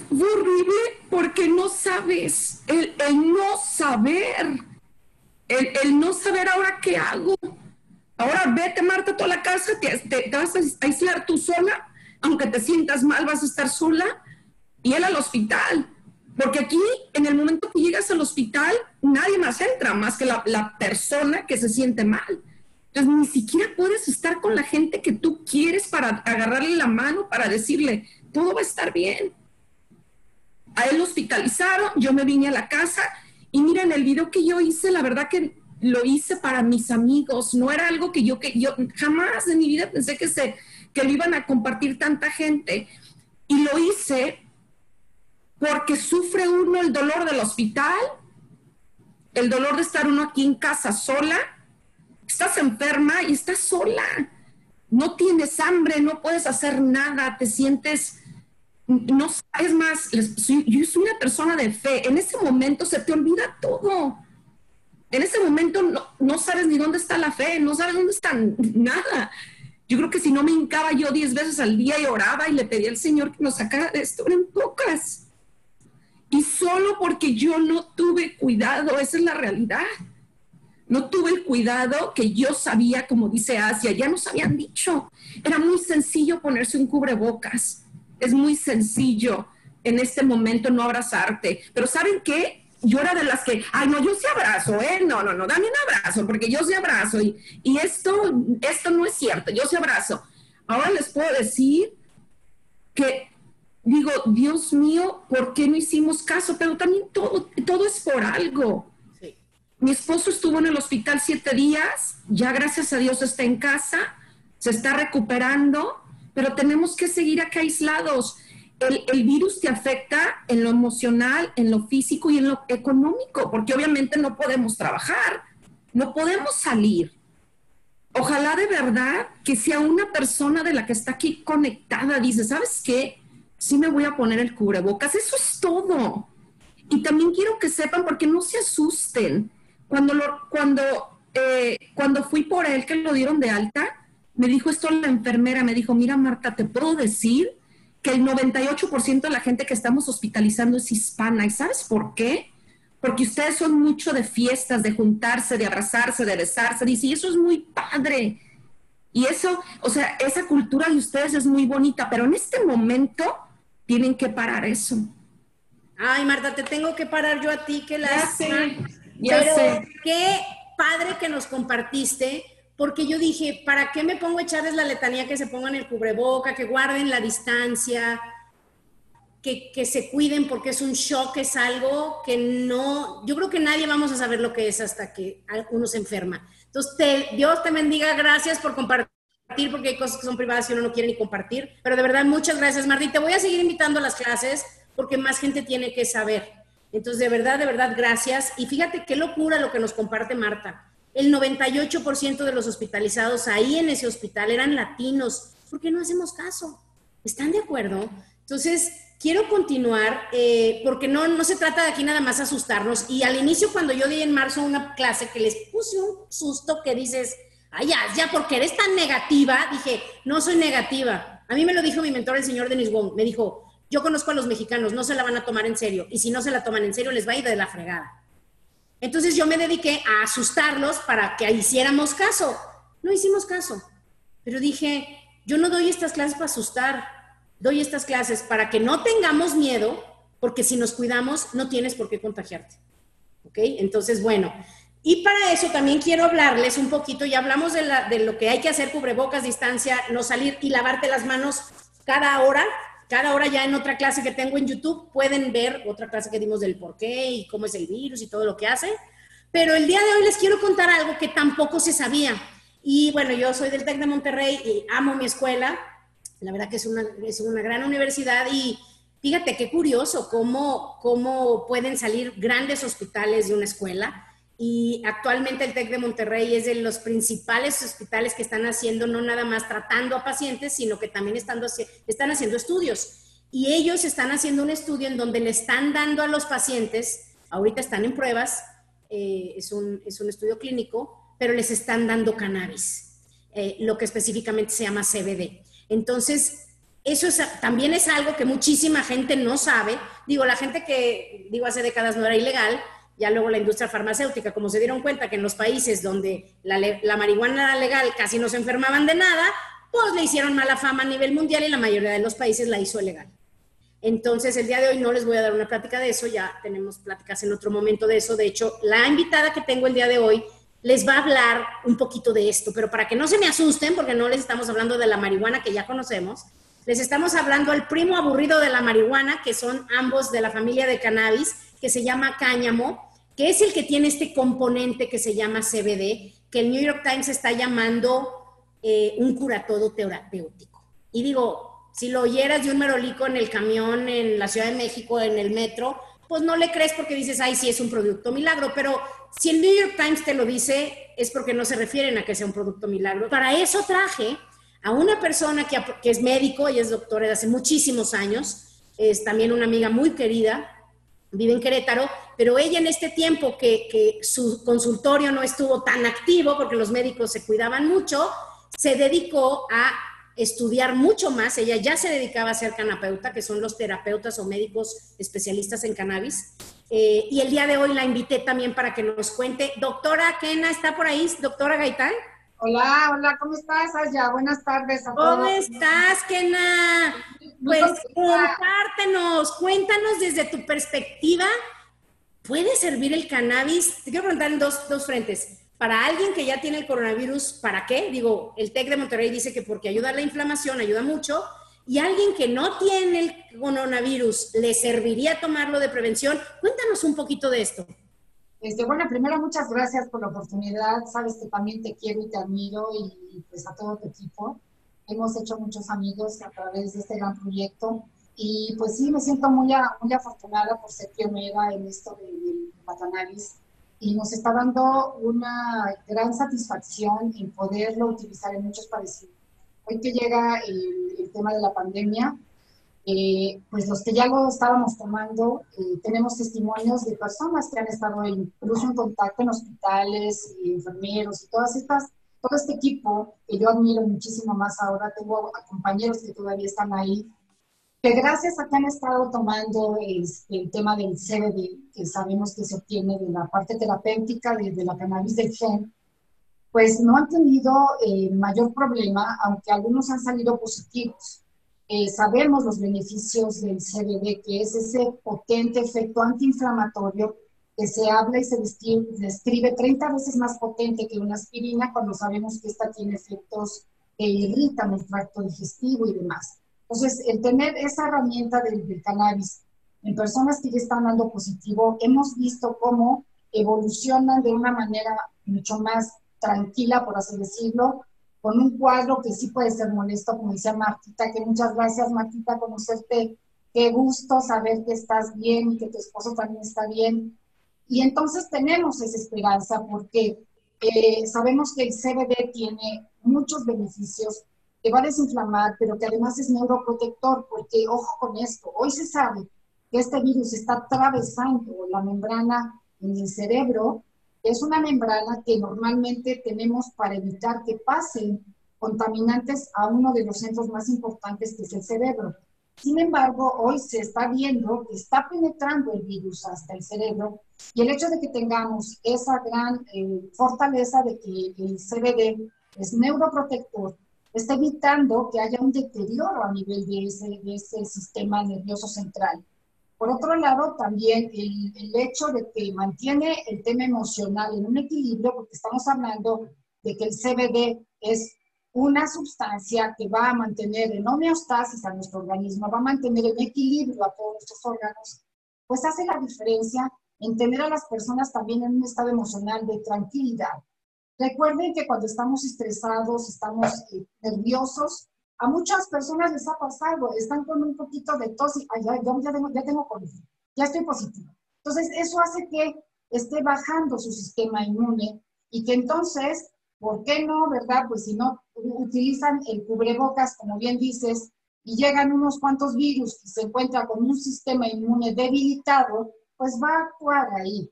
fue horrible porque no sabes, el, no saber, el, el no saber ahora qué hago Ahora vete, Marta, a toda la casa, te, vas a aislar tú sola, aunque te sientas mal, vas a estar sola, y él al hospital. Porque aquí, en el momento que llegas al hospital, nadie más entra, más que la, la persona que se siente mal. Entonces, ni siquiera puedes estar con la gente que tú quieres para agarrarle la mano, para decirle, todo va a estar bien. A él lo hospitalizaron, yo me vine a la casa y miren, el video que yo hice, la verdad que lo hice para mis amigos, no era algo que yo, que yo jamás en mi vida pensé que, se, que lo iban a compartir tanta gente. Y lo hice porque sufre uno el dolor del hospital, el dolor de estar uno aquí en casa sola, estás enferma y estás sola, no tienes hambre, no puedes hacer nada, te sientes, no es más, yo soy una persona de fe, en ese momento se te olvida todo en ese momento no, sabes ni dónde está la fe, no sabes dónde está nada. Yo creo que si no me hincaba yo diez veces al día y oraba y le pedía al Señor que nos sacara de esto, eran pocas. Y solo porque yo no tuve cuidado, esa es la realidad. No tuve el cuidado que yo sabía, como dice Asia, ya nos habían dicho. Era muy sencillo ponerse un cubrebocas. Es muy sencillo en este momento no abrazarte. Pero ¿saben qué? yo era de las que, ay, no, yo sí abrazo, ¿eh? No, no, no, dame un abrazo, porque yo sí abrazo. Y, y esto, esto no es cierto, yo sí abrazo. Ahora les puedo decir que digo, Dios mío, ¿por qué no hicimos caso? Pero también todo, todo es por algo. Mi esposo estuvo en el hospital siete días, ya gracias a Dios está en casa, se está recuperando, pero tenemos que seguir acá aislados el, virus te afecta en lo emocional, en lo físico y en lo económico, porque obviamente no podemos trabajar, no podemos salir. Ojalá de verdad que sea una persona de la que está aquí conectada, dice, ¿sabes qué? Sí me voy a poner el cubrebocas, eso es todo. Y también quiero que sepan, porque no se asusten, cuando, lo, cuando, eh, cuando fui por él, que lo dieron de alta, me dijo esto la enfermera, me dijo, mira Marta, ¿te puedo decir? que el 98% de la gente que estamos hospitalizando es hispana. ¿Y sabes por qué? Porque ustedes son mucho de fiestas, de juntarse, de abrazarse, de besarse. Dice, y eso es muy padre. Y eso, o sea, esa cultura de ustedes es muy bonita, pero en este momento tienen que parar eso. Ay, Marta, te tengo que parar yo a ti, que la ya ya sé. qué padre que nos compartiste porque yo dije, ¿para qué me pongo a echarles la letanía que se pongan el cubreboca, que guarden la distancia, que, que, se cuiden porque es un shock, es algo que no, yo creo que nadie vamos a saber lo que es hasta que uno se enferma. Entonces, Dios te bendiga, gracias por compartir, porque hay cosas que son privadas y uno no quiere ni compartir, pero de verdad, muchas gracias, Martí. Te voy a seguir invitando a las clases porque más gente tiene que saber. Entonces, de verdad, de verdad, gracias. Y fíjate qué locura lo que nos comparte Marta el 98% de los hospitalizados ahí en ese hospital eran latinos. ¿Por qué no hacemos caso? ¿Están de acuerdo? Entonces, quiero continuar eh, porque no, no se trata de aquí nada más asustarnos. Y al inicio, cuando yo di en marzo una clase que les puse un susto que dices, ay, ya, ya, porque eres tan negativa, dije, no soy negativa. A mí me lo dijo mi mentor, el señor Denis Wong. Me dijo, yo conozco a los mexicanos, no se la van a tomar en serio. Y si no se la toman en serio, les va a ir de la fregada. Entonces yo me dediqué a asustarlos para que hiciéramos caso. No hicimos caso, pero dije, yo no doy estas clases para asustar, doy estas clases para que no tengamos miedo, porque si nos cuidamos no tienes por qué contagiarte. ¿Ok? Entonces, bueno, y para eso también quiero hablarles un poquito, ya hablamos de, de lo que hay que hacer, cubrebocas, distancia, no salir y lavarte las manos cada hora, cada hora ya en otra clase que tengo en YouTube pueden ver otra clase que dimos del por qué y cómo es el virus y todo lo que hace. Pero el día de hoy les quiero contar algo que tampoco se sabía. Y bueno, yo soy del TEC de Monterrey y amo mi escuela. La verdad que es una, es una gran universidad y fíjate qué curioso cómo, cómo pueden salir grandes hospitales de una escuela. Y actualmente el TEC de Monterrey es de los principales hospitales que están haciendo, no nada más tratando a pacientes, sino que también están, haciendo estudios. Y ellos están haciendo un estudio en donde le están dando a los pacientes, ahorita están en pruebas, eh, es, un, es, un, estudio clínico, pero les están dando cannabis, eh, lo que específicamente se llama CBD. Entonces, eso también es algo que muchísima gente no sabe. Digo, la gente que, digo, hace décadas no era ilegal, ya luego la industria farmacéutica, como se dieron cuenta que en los países donde la, marihuana era legal casi no se enfermaban de nada, pues le hicieron mala fama a nivel mundial y la mayoría de los países la hizo legal. Entonces, el día de hoy no les voy a dar una plática de eso, ya tenemos pláticas en otro momento de eso. De hecho, la invitada que tengo el día de hoy les va a hablar un poquito de esto, pero para que no se me asusten, porque no les estamos hablando de la marihuana que ya conocemos, les estamos hablando al primo aburrido de la marihuana, que son ambos de la familia de cannabis, que se llama cáñamo, que es el que tiene este componente que se llama CBD, que el New York Times está llamando eh, un curatodo terapéutico. Y digo, si lo oyeras de un merolico en el camión en la Ciudad de México, en el metro, pues no le crees porque dices, ay, sí es un producto milagro, pero si el New York Times te lo dice, es porque no se refieren a que sea un producto milagro. Para eso traje a una persona que, que es médico y es doctora de hace muchísimos años, es también una amiga muy querida, vive en Querétaro, pero ella en este tiempo que, su consultorio no estuvo tan activo porque los médicos se cuidaban mucho, se dedicó a estudiar mucho más. Ella ya se dedicaba a ser canapeuta, que son los terapeutas o médicos especialistas en cannabis. Eh, y el día de hoy la invité también para que nos cuente. Doctora Kena, ¿está por ahí? Doctora Gaitán. Hola, hola, ¿cómo estás, Aya? Buenas tardes a todos. ¿Cómo estás, Kena? Pues compártenos, cuéntanos desde tu perspectiva, ¿puede servir el cannabis? Te quiero preguntar en dos, dos frentes. Para alguien que ya tiene el coronavirus, ¿para qué? Digo, el TEC de Monterrey dice que porque ayuda a la inflamación, ayuda mucho. Y alguien que no tiene el coronavirus, ¿le serviría tomarlo de prevención? Cuéntanos un poquito de esto. Este, bueno, primero muchas gracias por la oportunidad. Sabes que también te quiero y te admiro y pues a todo tu equipo. Hemos hecho muchos amigos a través de este gran proyecto y pues sí, me siento muy, muy afortunada por ser pionera en esto del de, y nos está dando una gran satisfacción en poderlo utilizar en muchos países. Hoy que llega el, tema de la pandemia, eh, pues los que ya lo estábamos tomando, eh, tenemos testimonios de personas que han estado incluso en contacto en hospitales, enfermeros y todas estas todo este equipo, que yo admiro muchísimo más ahora, tengo compañeros que todavía están ahí, que gracias a que han estado tomando el, tema del CBD, que sabemos que se obtiene de la parte terapéutica, de, la cannabis del gen, pues no han tenido eh, mayor problema, aunque algunos han salido positivos. Eh, sabemos los beneficios del CBD, que es ese potente efecto antiinflamatorio que se habla y se describe, 30 veces más potente que una aspirina cuando sabemos que esta tiene efectos que irritan el tracto digestivo y demás. Entonces, el tener esa herramienta del, cannabis en personas que ya están dando positivo, hemos visto cómo evolucionan de una manera mucho más tranquila, por así decirlo, con un cuadro que sí puede ser molesto, como decía Martita, que muchas gracias Martita, conocerte, qué gusto saber que estás bien y que tu esposo también está bien. Y entonces tenemos esa esperanza porque eh, sabemos que el CBD tiene muchos beneficios, que va a desinflamar, pero que además es neuroprotector, porque ojo con esto, hoy se sabe que este virus está atravesando la membrana en el cerebro, es una membrana que normalmente tenemos para evitar que pasen contaminantes a uno de los centros más importantes que es el cerebro. Sin embargo, hoy se está viendo que está penetrando el virus hasta el cerebro y el hecho de que tengamos esa gran eh, fortaleza de que el CBD es neuroprotector, está evitando que haya un deterioro a nivel de ese, de ese sistema nervioso central. Por otro lado, también el, el, hecho de que mantiene el tema emocional en un equilibrio, porque estamos hablando de que el CBD es una sustancia que va a mantener en homeostasis a nuestro organismo, va a mantener en equilibrio a todos nuestros órganos, pues hace la diferencia en tener a las personas también en un estado emocional de tranquilidad. Recuerden que cuando estamos estresados, estamos eh, nerviosos, a muchas personas les ha pasado, están con un poquito de tos y ya, ya, tengo, ya tengo COVID, ya estoy positivo. Entonces, eso hace que esté bajando su sistema inmune y que entonces, ¿por qué no, verdad? Pues si no utilizan el cubrebocas, como bien dices, y llegan unos cuantos virus y se encuentra con un sistema inmune debilitado, pues va a actuar ahí.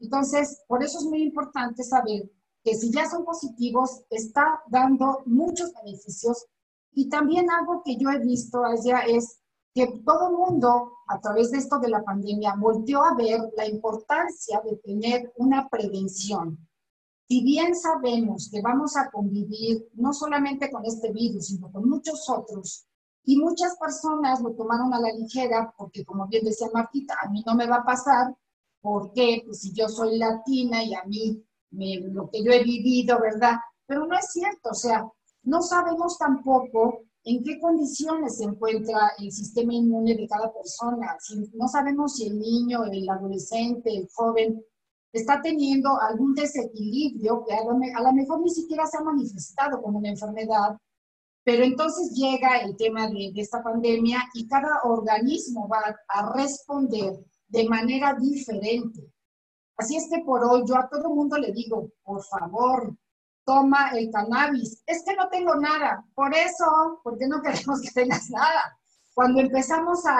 Entonces, por eso es muy importante saber que si ya son positivos, está dando muchos beneficios y también algo que yo he visto allá es que todo el mundo, a través de esto de la pandemia, volvió a ver la importancia de tener una prevención. Si bien sabemos que vamos a convivir no solamente con este virus, sino con muchos otros, y muchas personas lo tomaron a la ligera, porque como bien decía Martita, a mí no me va a pasar, porque pues si yo soy latina y a mí me, lo que yo he vivido, ¿verdad? Pero no es cierto, o sea, no sabemos tampoco en qué condiciones se encuentra el sistema inmune de cada persona. no sabemos si el niño, el adolescente, el joven está teniendo algún desequilibrio que a lo, mejor ni siquiera se ha manifestado como una enfermedad, pero entonces llega el tema de, esta pandemia y cada organismo va a responder de manera diferente. Así es que por hoy yo a todo mundo le digo, por favor, toma el cannabis. Es que no tengo nada. Por eso, porque no queremos que tengas nada. Cuando empezamos a,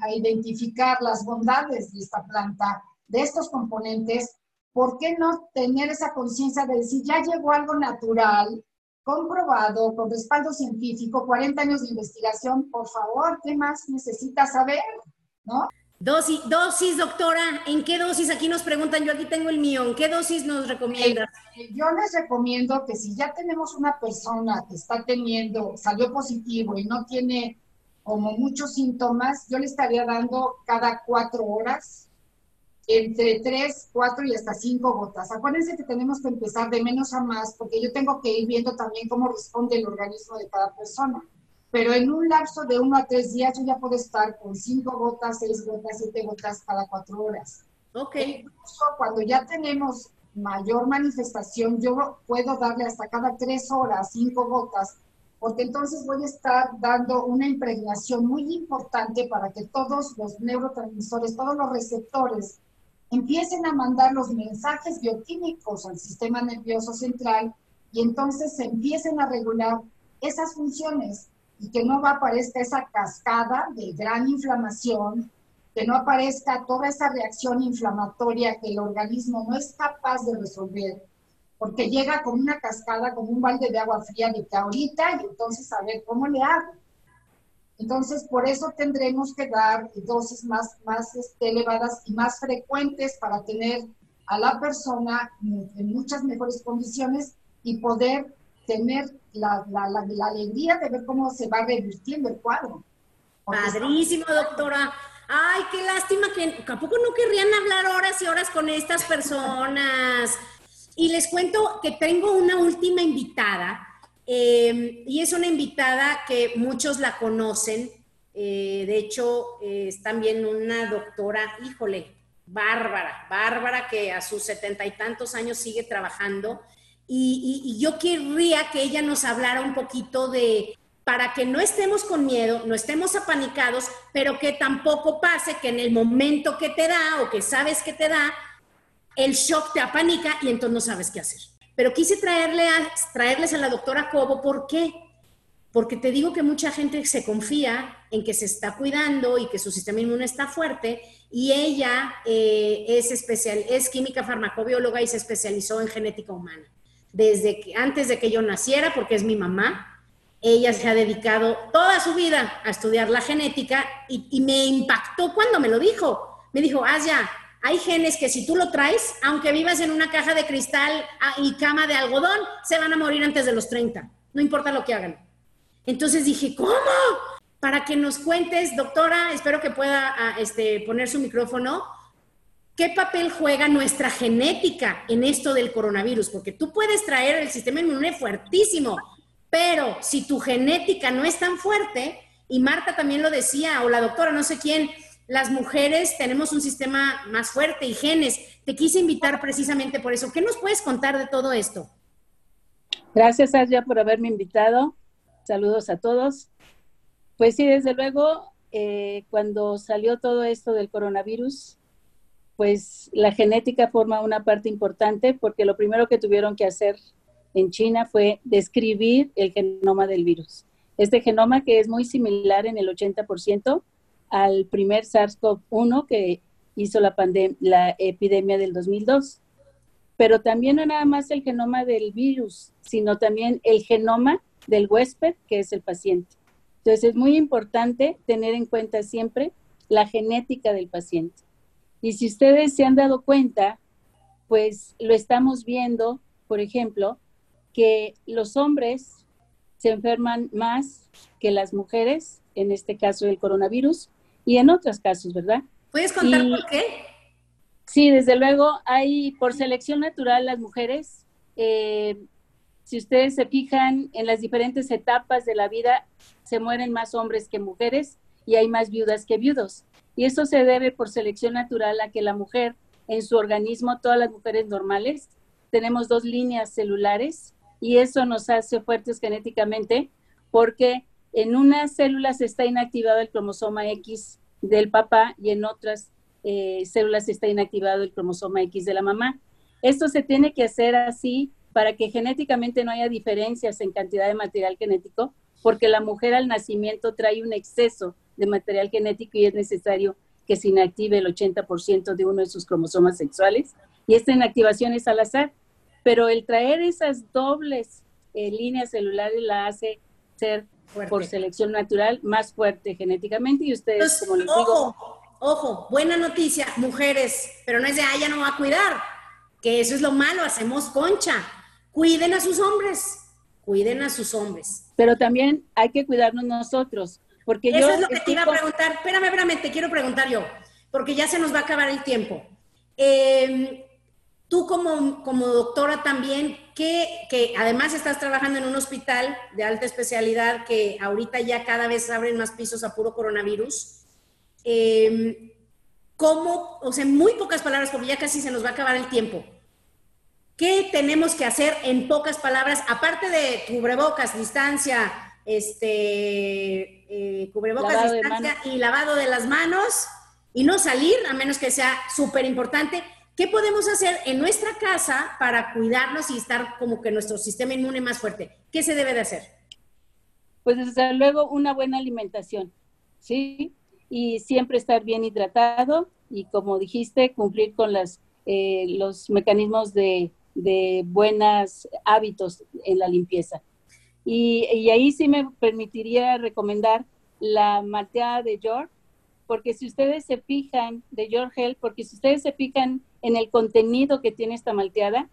a, identificar las bondades de esta planta, de estos componentes, ¿por qué no tener esa conciencia de decir, ya llegó algo natural, comprobado, con respaldo científico, 40 años de investigación, por favor, ¿qué más necesitas saber? ¿No? Dosis, dosis, doctora, ¿en qué dosis? Aquí nos preguntan, yo aquí tengo el mío, ¿en qué dosis nos recomienda? Eh, yo les recomiendo que si ya tenemos una persona que está teniendo, salió positivo y no tiene como muchos síntomas, yo le estaría dando cada cuatro horas, entre tres, cuatro y hasta cinco gotas. Acuérdense que tenemos que empezar de menos a más, porque yo tengo que ir viendo también cómo responde el organismo de cada persona pero en un lapso de uno a tres días yo ya puedo estar con cinco gotas, seis gotas, siete gotas cada cuatro horas. Ok. incluso cuando ya tenemos mayor manifestación, yo puedo darle hasta cada tres horas cinco gotas, porque entonces voy a estar dando una impregnación muy importante para que todos los neurotransmisores, todos los receptores empiecen a mandar los mensajes bioquímicos al sistema nervioso central y entonces se empiecen a regular esas funciones y que no aparezca esa cascada de gran inflamación, que no aparezca toda esa reacción inflamatoria que el organismo no es capaz de resolver, porque llega con una cascada, como un balde de agua fría de que ahorita y entonces a ver cómo le hago. Entonces, por eso tendremos que dar dosis más, más este, elevadas y más frecuentes para tener a la persona en muchas mejores condiciones y poder tener la, la, alegría de ver cómo se va revirtiendo el cuadro. Padrísimo, doctora. Ay, qué lástima que tampoco no querrían hablar horas y horas con estas personas. Y les cuento que tengo una última invitada, eh, y es una invitada que muchos la conocen. Eh, de hecho, eh, es también una doctora, híjole, bárbara, bárbara, que a sus setenta y tantos años sigue trabajando y, yo querría que ella nos hablara un poquito de, para que no estemos con miedo, no estemos apanicados, pero que tampoco pase que en el momento que te da o que sabes que te da, el shock te apanica y entonces no sabes qué hacer. Pero quise traerle a, traerles a la doctora Cobo, ¿por qué? Porque te digo que mucha gente se confía en que se está cuidando y que su sistema inmune está fuerte y ella eh, es, especial, es química farmacobióloga y se especializó en genética humana desde que, antes de que yo naciera, porque es mi mamá, ella se ha dedicado toda su vida a estudiar la genética y, me impactó cuando me lo dijo. Me dijo, Asia, hay genes que si tú lo traes, aunque vivas en una caja de cristal ah, y cama de algodón, se van a morir antes de los 30, no importa lo que hagan. Entonces dije, ¿cómo? Para que nos cuentes, doctora, espero que pueda ah, este, poner su micrófono, ¿qué papel juega nuestra genética en esto del coronavirus? Porque tú puedes traer el sistema inmune fuertísimo, pero si tu genética no es tan fuerte, y Marta también lo decía, o la doctora, no sé quién, las mujeres tenemos un sistema más fuerte y genes. Te quise invitar precisamente por eso. ¿Qué nos puedes contar de todo esto? Gracias, Aya, por haberme invitado. Saludos a todos. Pues sí, desde luego, eh, cuando salió todo esto del coronavirus, pues la genética forma una parte importante porque lo primero que tuvieron que hacer en China fue describir el genoma del virus. Este genoma que es muy similar en el 80% al primer SARS-CoV-1 que hizo la, la epidemia del 2002. Pero también no nada más el genoma del virus, sino también el genoma del huésped, que es el paciente. Entonces es muy importante tener en cuenta siempre la genética del paciente. Y si ustedes se han dado cuenta, pues lo estamos viendo, por ejemplo, que los hombres se enferman más que las mujeres, en este caso del coronavirus, y en otros casos, ¿verdad? ¿Puedes contar por qué? Sí, desde luego, hay por selección natural las mujeres. Eh, si ustedes se fijan en las diferentes etapas de la vida, se mueren más hombres que mujeres y hay más viudas que viudos. Y eso se debe por selección natural a que la mujer en su organismo, todas las mujeres normales, tenemos dos líneas celulares y eso nos hace fuertes genéticamente porque en unas células está inactivado el cromosoma X del papá y en otras eh, células está inactivado el cromosoma X de la mamá. Esto se tiene que hacer así para que genéticamente no haya diferencias en cantidad de material genético, porque la mujer al nacimiento trae un exceso de material genético y es necesario que se inactive el 80% de uno de sus cromosomas sexuales. Y esta inactivación es al azar pero el traer esas dobles eh, líneas celulares la hace ser por selección natural más fuerte genéticamente y ustedes, como les digo... Ojo, ojo, buena noticia, mujeres, pero no es de, ah, ya no va a cuidar, que eso es lo malo, hacemos concha. Cuiden a sus hombres, cuiden a sus hombres. Pero también hay que cuidarnos nosotros, porque Eso es lo que te iba a preguntar, espérame, espérame, te quiero preguntar yo, porque ya se nos va a acabar el tiempo. Eh, Tú como, como doctora también, que, que, además estás trabajando en un hospital de alta especialidad que ahorita ya cada vez abren más pisos a puro coronavirus, eh, ¿cómo, o sea, en muy pocas palabras, porque ya casi se nos va a acabar el tiempo, ¿qué tenemos que hacer en pocas palabras, aparte de cubrebocas, distancia, este, eh, cubrebocas, distancia y lavado de las manos y no salir, a menos que sea súper importante? ¿Qué podemos hacer en nuestra casa para cuidarnos y estar como que nuestro sistema inmune más fuerte? ¿Qué se debe de hacer? Pues desde luego una buena alimentación, ¿sí? Y siempre estar bien hidratado y como dijiste, cumplir con las, eh, los mecanismos de, de buenos hábitos en la limpieza. Y, ahí sí me permitiría recomendar la malteada de York, porque si ustedes se fijan, de York Health, porque si ustedes se fijan en el contenido que tiene esta malteada,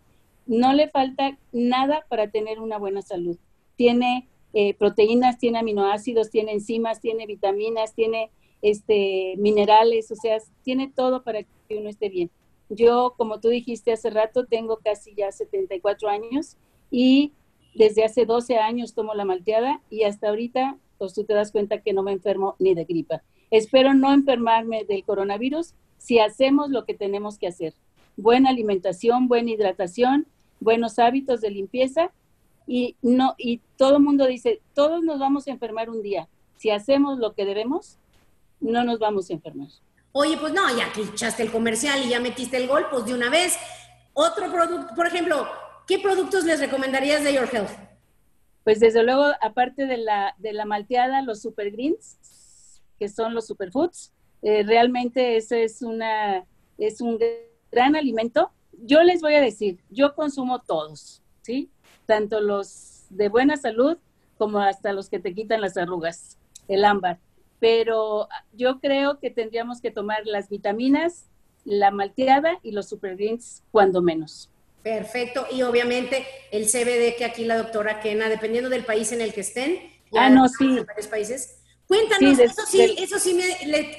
no le falta nada para tener una buena salud. Tiene eh, proteínas, tiene aminoácidos, tiene enzimas, tiene vitaminas, tiene este, minerales, o sea, tiene todo para que uno esté bien. Yo, como tú dijiste hace rato, tengo casi ya 74 años y desde hace 12 años tomo la malteada y hasta ahorita, pues tú te das cuenta que no me enfermo ni de gripa. Espero no enfermarme del coronavirus si hacemos lo que tenemos que hacer. Buena alimentación, buena hidratación, buenos hábitos de limpieza y no y todo el mundo dice, todos nos vamos a enfermar un día. Si hacemos lo que debemos, no nos vamos a enfermar. Oye, pues no, ya que echaste el comercial y ya metiste el gol, pues de una vez. Otro producto, por ejemplo, ¿qué productos les recomendarías de Your Health? Pues desde luego, aparte de la, de la malteada, los super greens, que son los superfoods, eh, realmente ese es, una, es un gran alimento. Yo les voy a decir, yo consumo todos, ¿sí? Tanto los de buena salud como hasta los que te quitan las arrugas, el ámbar. Pero yo creo que tendríamos que tomar las vitaminas, la malteada y los supergreens cuando menos. Perfecto. Y obviamente el CBD que aquí la doctora Kena, dependiendo del país en el que estén. Ah, no, sí. En varios países. Cuéntanos, eso sí, eso sí,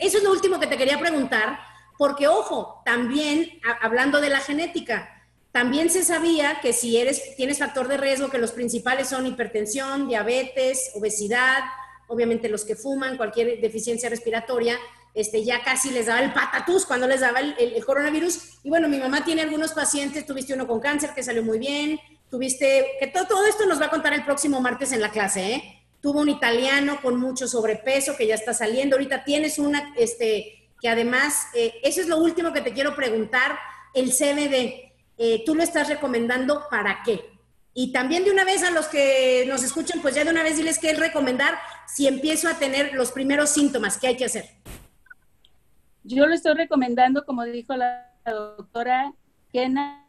eso es lo último que te quería preguntar, porque ojo, también hablando de la genética, también se sabía que si eres, tienes factor de riesgo, que los principales son hipertensión, diabetes, obesidad, obviamente los que fuman, cualquier deficiencia respiratoria, este, ya casi les daba el patatús cuando les daba el, coronavirus. Y bueno, mi mamá tiene algunos pacientes, tuviste uno con cáncer que salió muy bien, tuviste, que todo, todo esto nos va a contar el próximo martes en la clase, ¿eh? Tuvo un italiano con mucho sobrepeso que ya está saliendo, ahorita tienes una, este, que además, eh, eso es lo último que te quiero preguntar, el CBD, eh, ¿tú lo estás recomendando para qué? Y también de una vez a los que nos escuchan, pues ya de una vez diles qué recomendar si empiezo a tener los primeros síntomas, ¿qué hay que hacer? Yo lo estoy recomendando, como dijo la doctora Kena,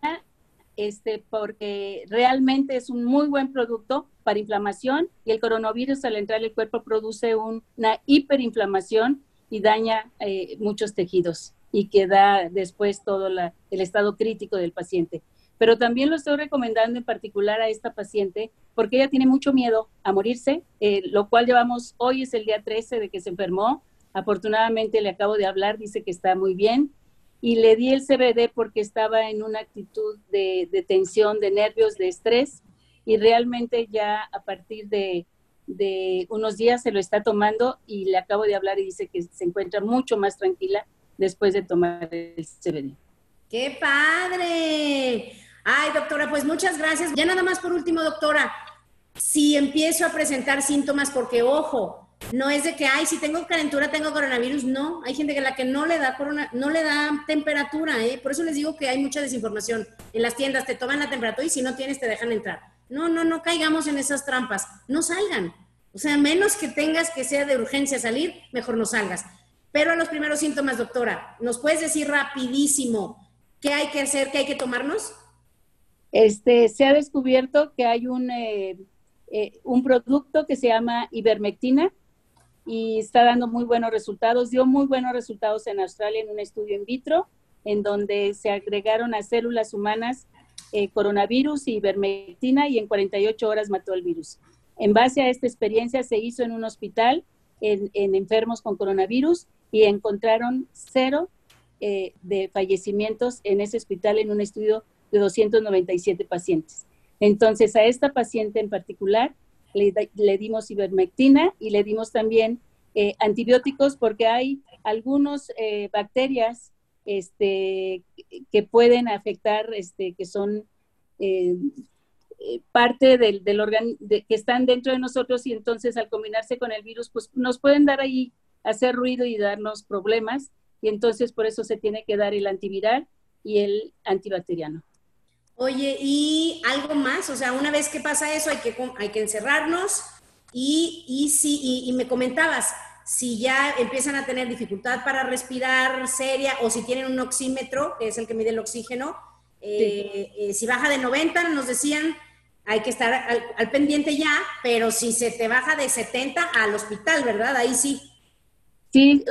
este, porque realmente es un muy buen producto para inflamación y el coronavirus al entrar al cuerpo produce una hiperinflamación y daña eh, muchos tejidos y que da después todo el estado crítico del paciente. Pero también lo estoy recomendando en particular a esta paciente porque ella tiene mucho miedo a morirse, eh, lo cual llevamos, hoy es el día 13 de que se enfermó, Afortunadamente le acabo de hablar, dice que está muy bien. Y le di el CBD porque estaba en una actitud de, tensión, de nervios, de estrés. Y realmente ya a partir de, unos días se lo está tomando y le acabo de hablar y dice que se encuentra mucho más tranquila después de tomar el CBD. ¡Qué padre! Ay, doctora, pues muchas gracias. Ya nada más por último, doctora, si empiezo a presentar síntomas, porque ojo, no es de que, ay, si tengo calentura, tengo coronavirus. No, hay gente que la que no le da corona, no le da temperatura, ¿eh? Por eso les digo que hay mucha desinformación. En las tiendas te toman la temperatura y si no tienes te dejan entrar. No, no, no caigamos en esas trampas. No salgan. O sea, menos que tengas que sea de urgencia salir, mejor no salgas. Pero a los primeros síntomas, doctora, ¿nos puedes decir rapidísimo qué hay que hacer, qué hay que tomarnos? Este, se ha descubierto que hay un, eh, eh, un producto que se llama ivermectina, y está dando muy buenos resultados. Dio muy buenos resultados en Australia en un estudio in vitro, en donde se agregaron a células humanas eh, coronavirus y ivermectina y en 48 horas mató el virus. En base a esta experiencia se hizo en un hospital en, enfermos con coronavirus y encontraron cero eh, de fallecimientos en ese hospital en un estudio de 297 pacientes. Entonces, a esta paciente en particular le, dimos ivermectina y le dimos también eh, antibióticos porque hay algunas bacterias este, que pueden afectar, este, que son eh, parte del, del órgano, que están dentro de nosotros y entonces al combinarse con el virus, pues nos pueden dar ahí, hacer ruido y darnos problemas y entonces por eso se tiene que dar el antiviral y el antibacteriano. Oye, y algo más, o sea, una vez que pasa eso hay que, hay que encerrarnos y, y, si, y, me comentabas, si ya empiezan a tener dificultad para respirar seria o si tienen un oxímetro, que es el que mide el oxígeno, eh, eh, si baja de 90, nos decían, hay que estar al, al, pendiente ya, pero si se te baja de 70 al hospital, ¿verdad? Ahí sí Sí,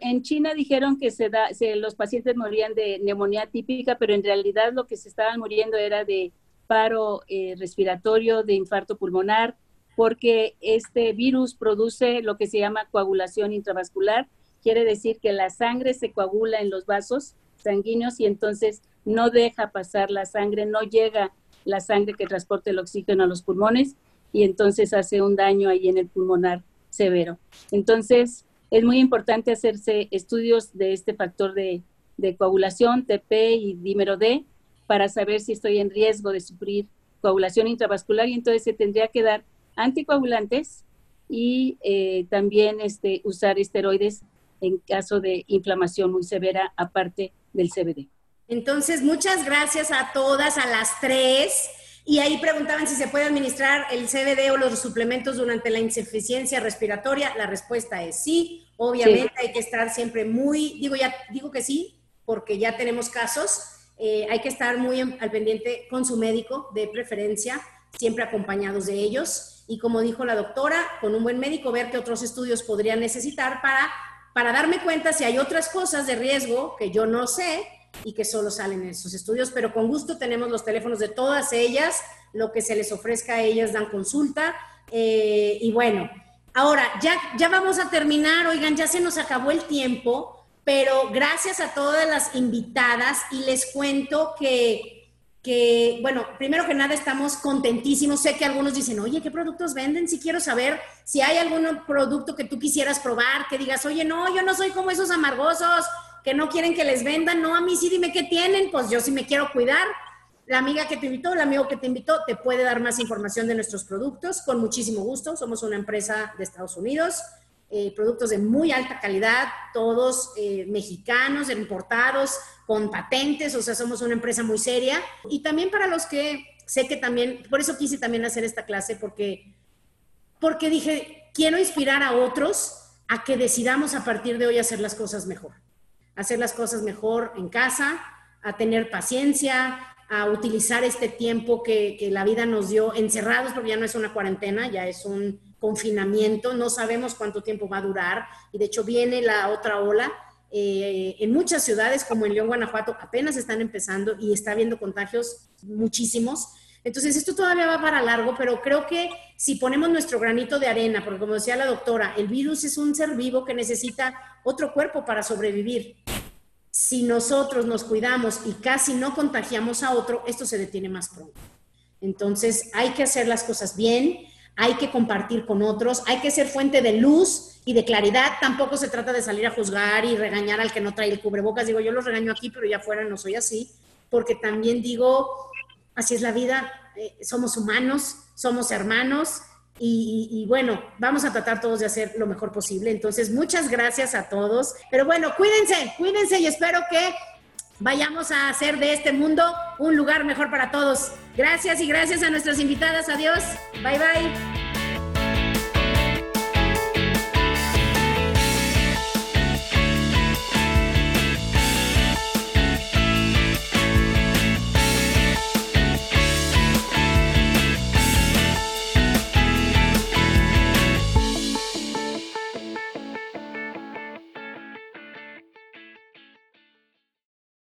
en China dijeron que se da, los pacientes morían de neumonía típica, pero en realidad lo que se estaban muriendo era de paro eh, respiratorio, de infarto pulmonar, porque este virus produce lo que se llama coagulación intravascular, quiere decir que la sangre se coagula en los vasos sanguíneos y entonces no deja pasar la sangre, no llega la sangre que transporte el oxígeno a los pulmones y entonces hace un daño ahí en el pulmonar severo. Entonces, es muy importante hacerse estudios de este factor de, coagulación, TP y dímero D, para saber si estoy en riesgo de sufrir coagulación intravascular y entonces se tendría que dar anticoagulantes y eh, también este, usar esteroides en caso de inflamación muy severa aparte del CBD. Entonces, muchas gracias a todas, a las tres. Y ahí preguntaban si se puede administrar el CBD o los suplementos durante la insuficiencia respiratoria. La respuesta es sí. Obviamente hay que estar siempre muy, digo ya, digo que sí, porque ya tenemos casos. Eh, hay que estar muy al pendiente con su médico de preferencia. siempre acompañados de ellos. Y como dijo la doctora, con un buen médico ver qué otros estudios podrían necesitar para, para darme cuenta si hay otras cosas de riesgo que yo no sé y que solo salen en esos estudios, pero con gusto tenemos los teléfonos de todas ellas, lo que se les ofrezca a ellas dan consulta. Eh, y bueno, ahora ya, ya vamos a terminar, oigan, ya se nos acabó el tiempo, pero gracias a todas las invitadas y les cuento que que, bueno, primero que nada estamos contentísimos. Sé que algunos dicen, oye, ¿qué productos venden? Si quiero saber si hay algún producto que tú quisieras probar, que digas, oye, no, yo no soy como esos amargosos que no quieren que les vendan. No, a mí sí dime qué tienen, pues yo sí me quiero cuidar. La amiga que te invitó, el amigo que te invitó, te puede dar más información de nuestros productos con muchísimo gusto. Somos una empresa de Estados Unidos. Eh, productos de muy alta calidad, todos eh, mexicanos, importados, con patentes, o sea, somos una empresa muy seria. Y también para los que sé que también, por eso quise también hacer esta clase, porque, porque dije, quiero inspirar a otros a que decidamos a partir de hoy hacer las cosas mejor. Hacer las cosas mejor en casa, a tener paciencia, a utilizar este tiempo que, que la vida nos dio encerrados, porque ya no es una cuarentena, ya es un confinamiento, no sabemos cuánto tiempo va a durar y de hecho viene la otra ola. Eh, en muchas ciudades como en León, Guanajuato, apenas están empezando y está habiendo contagios muchísimos. Entonces, esto todavía va para largo, pero creo que si ponemos nuestro granito de arena, porque como decía la doctora, el virus es un ser vivo que necesita otro cuerpo para sobrevivir. Si nosotros nos cuidamos y casi no contagiamos a otro, esto se detiene más pronto. Entonces, hay que hacer las cosas bien, hay que compartir con otros, hay que ser fuente de luz y de claridad. Tampoco se trata de salir a juzgar y regañar al que no trae el cubrebocas. Digo, yo los regaño aquí, pero ya fuera no soy así, porque también digo, así es la vida, eh, somos humanos, somos hermanos. Y, y, bueno, vamos a tratar todos de hacer lo mejor posible. Entonces, muchas gracias a todos. Pero bueno, cuídense, cuídense y espero que vayamos a hacer de este mundo un lugar mejor para todos. Gracias y gracias a nuestras invitadas. Adiós. Bye bye.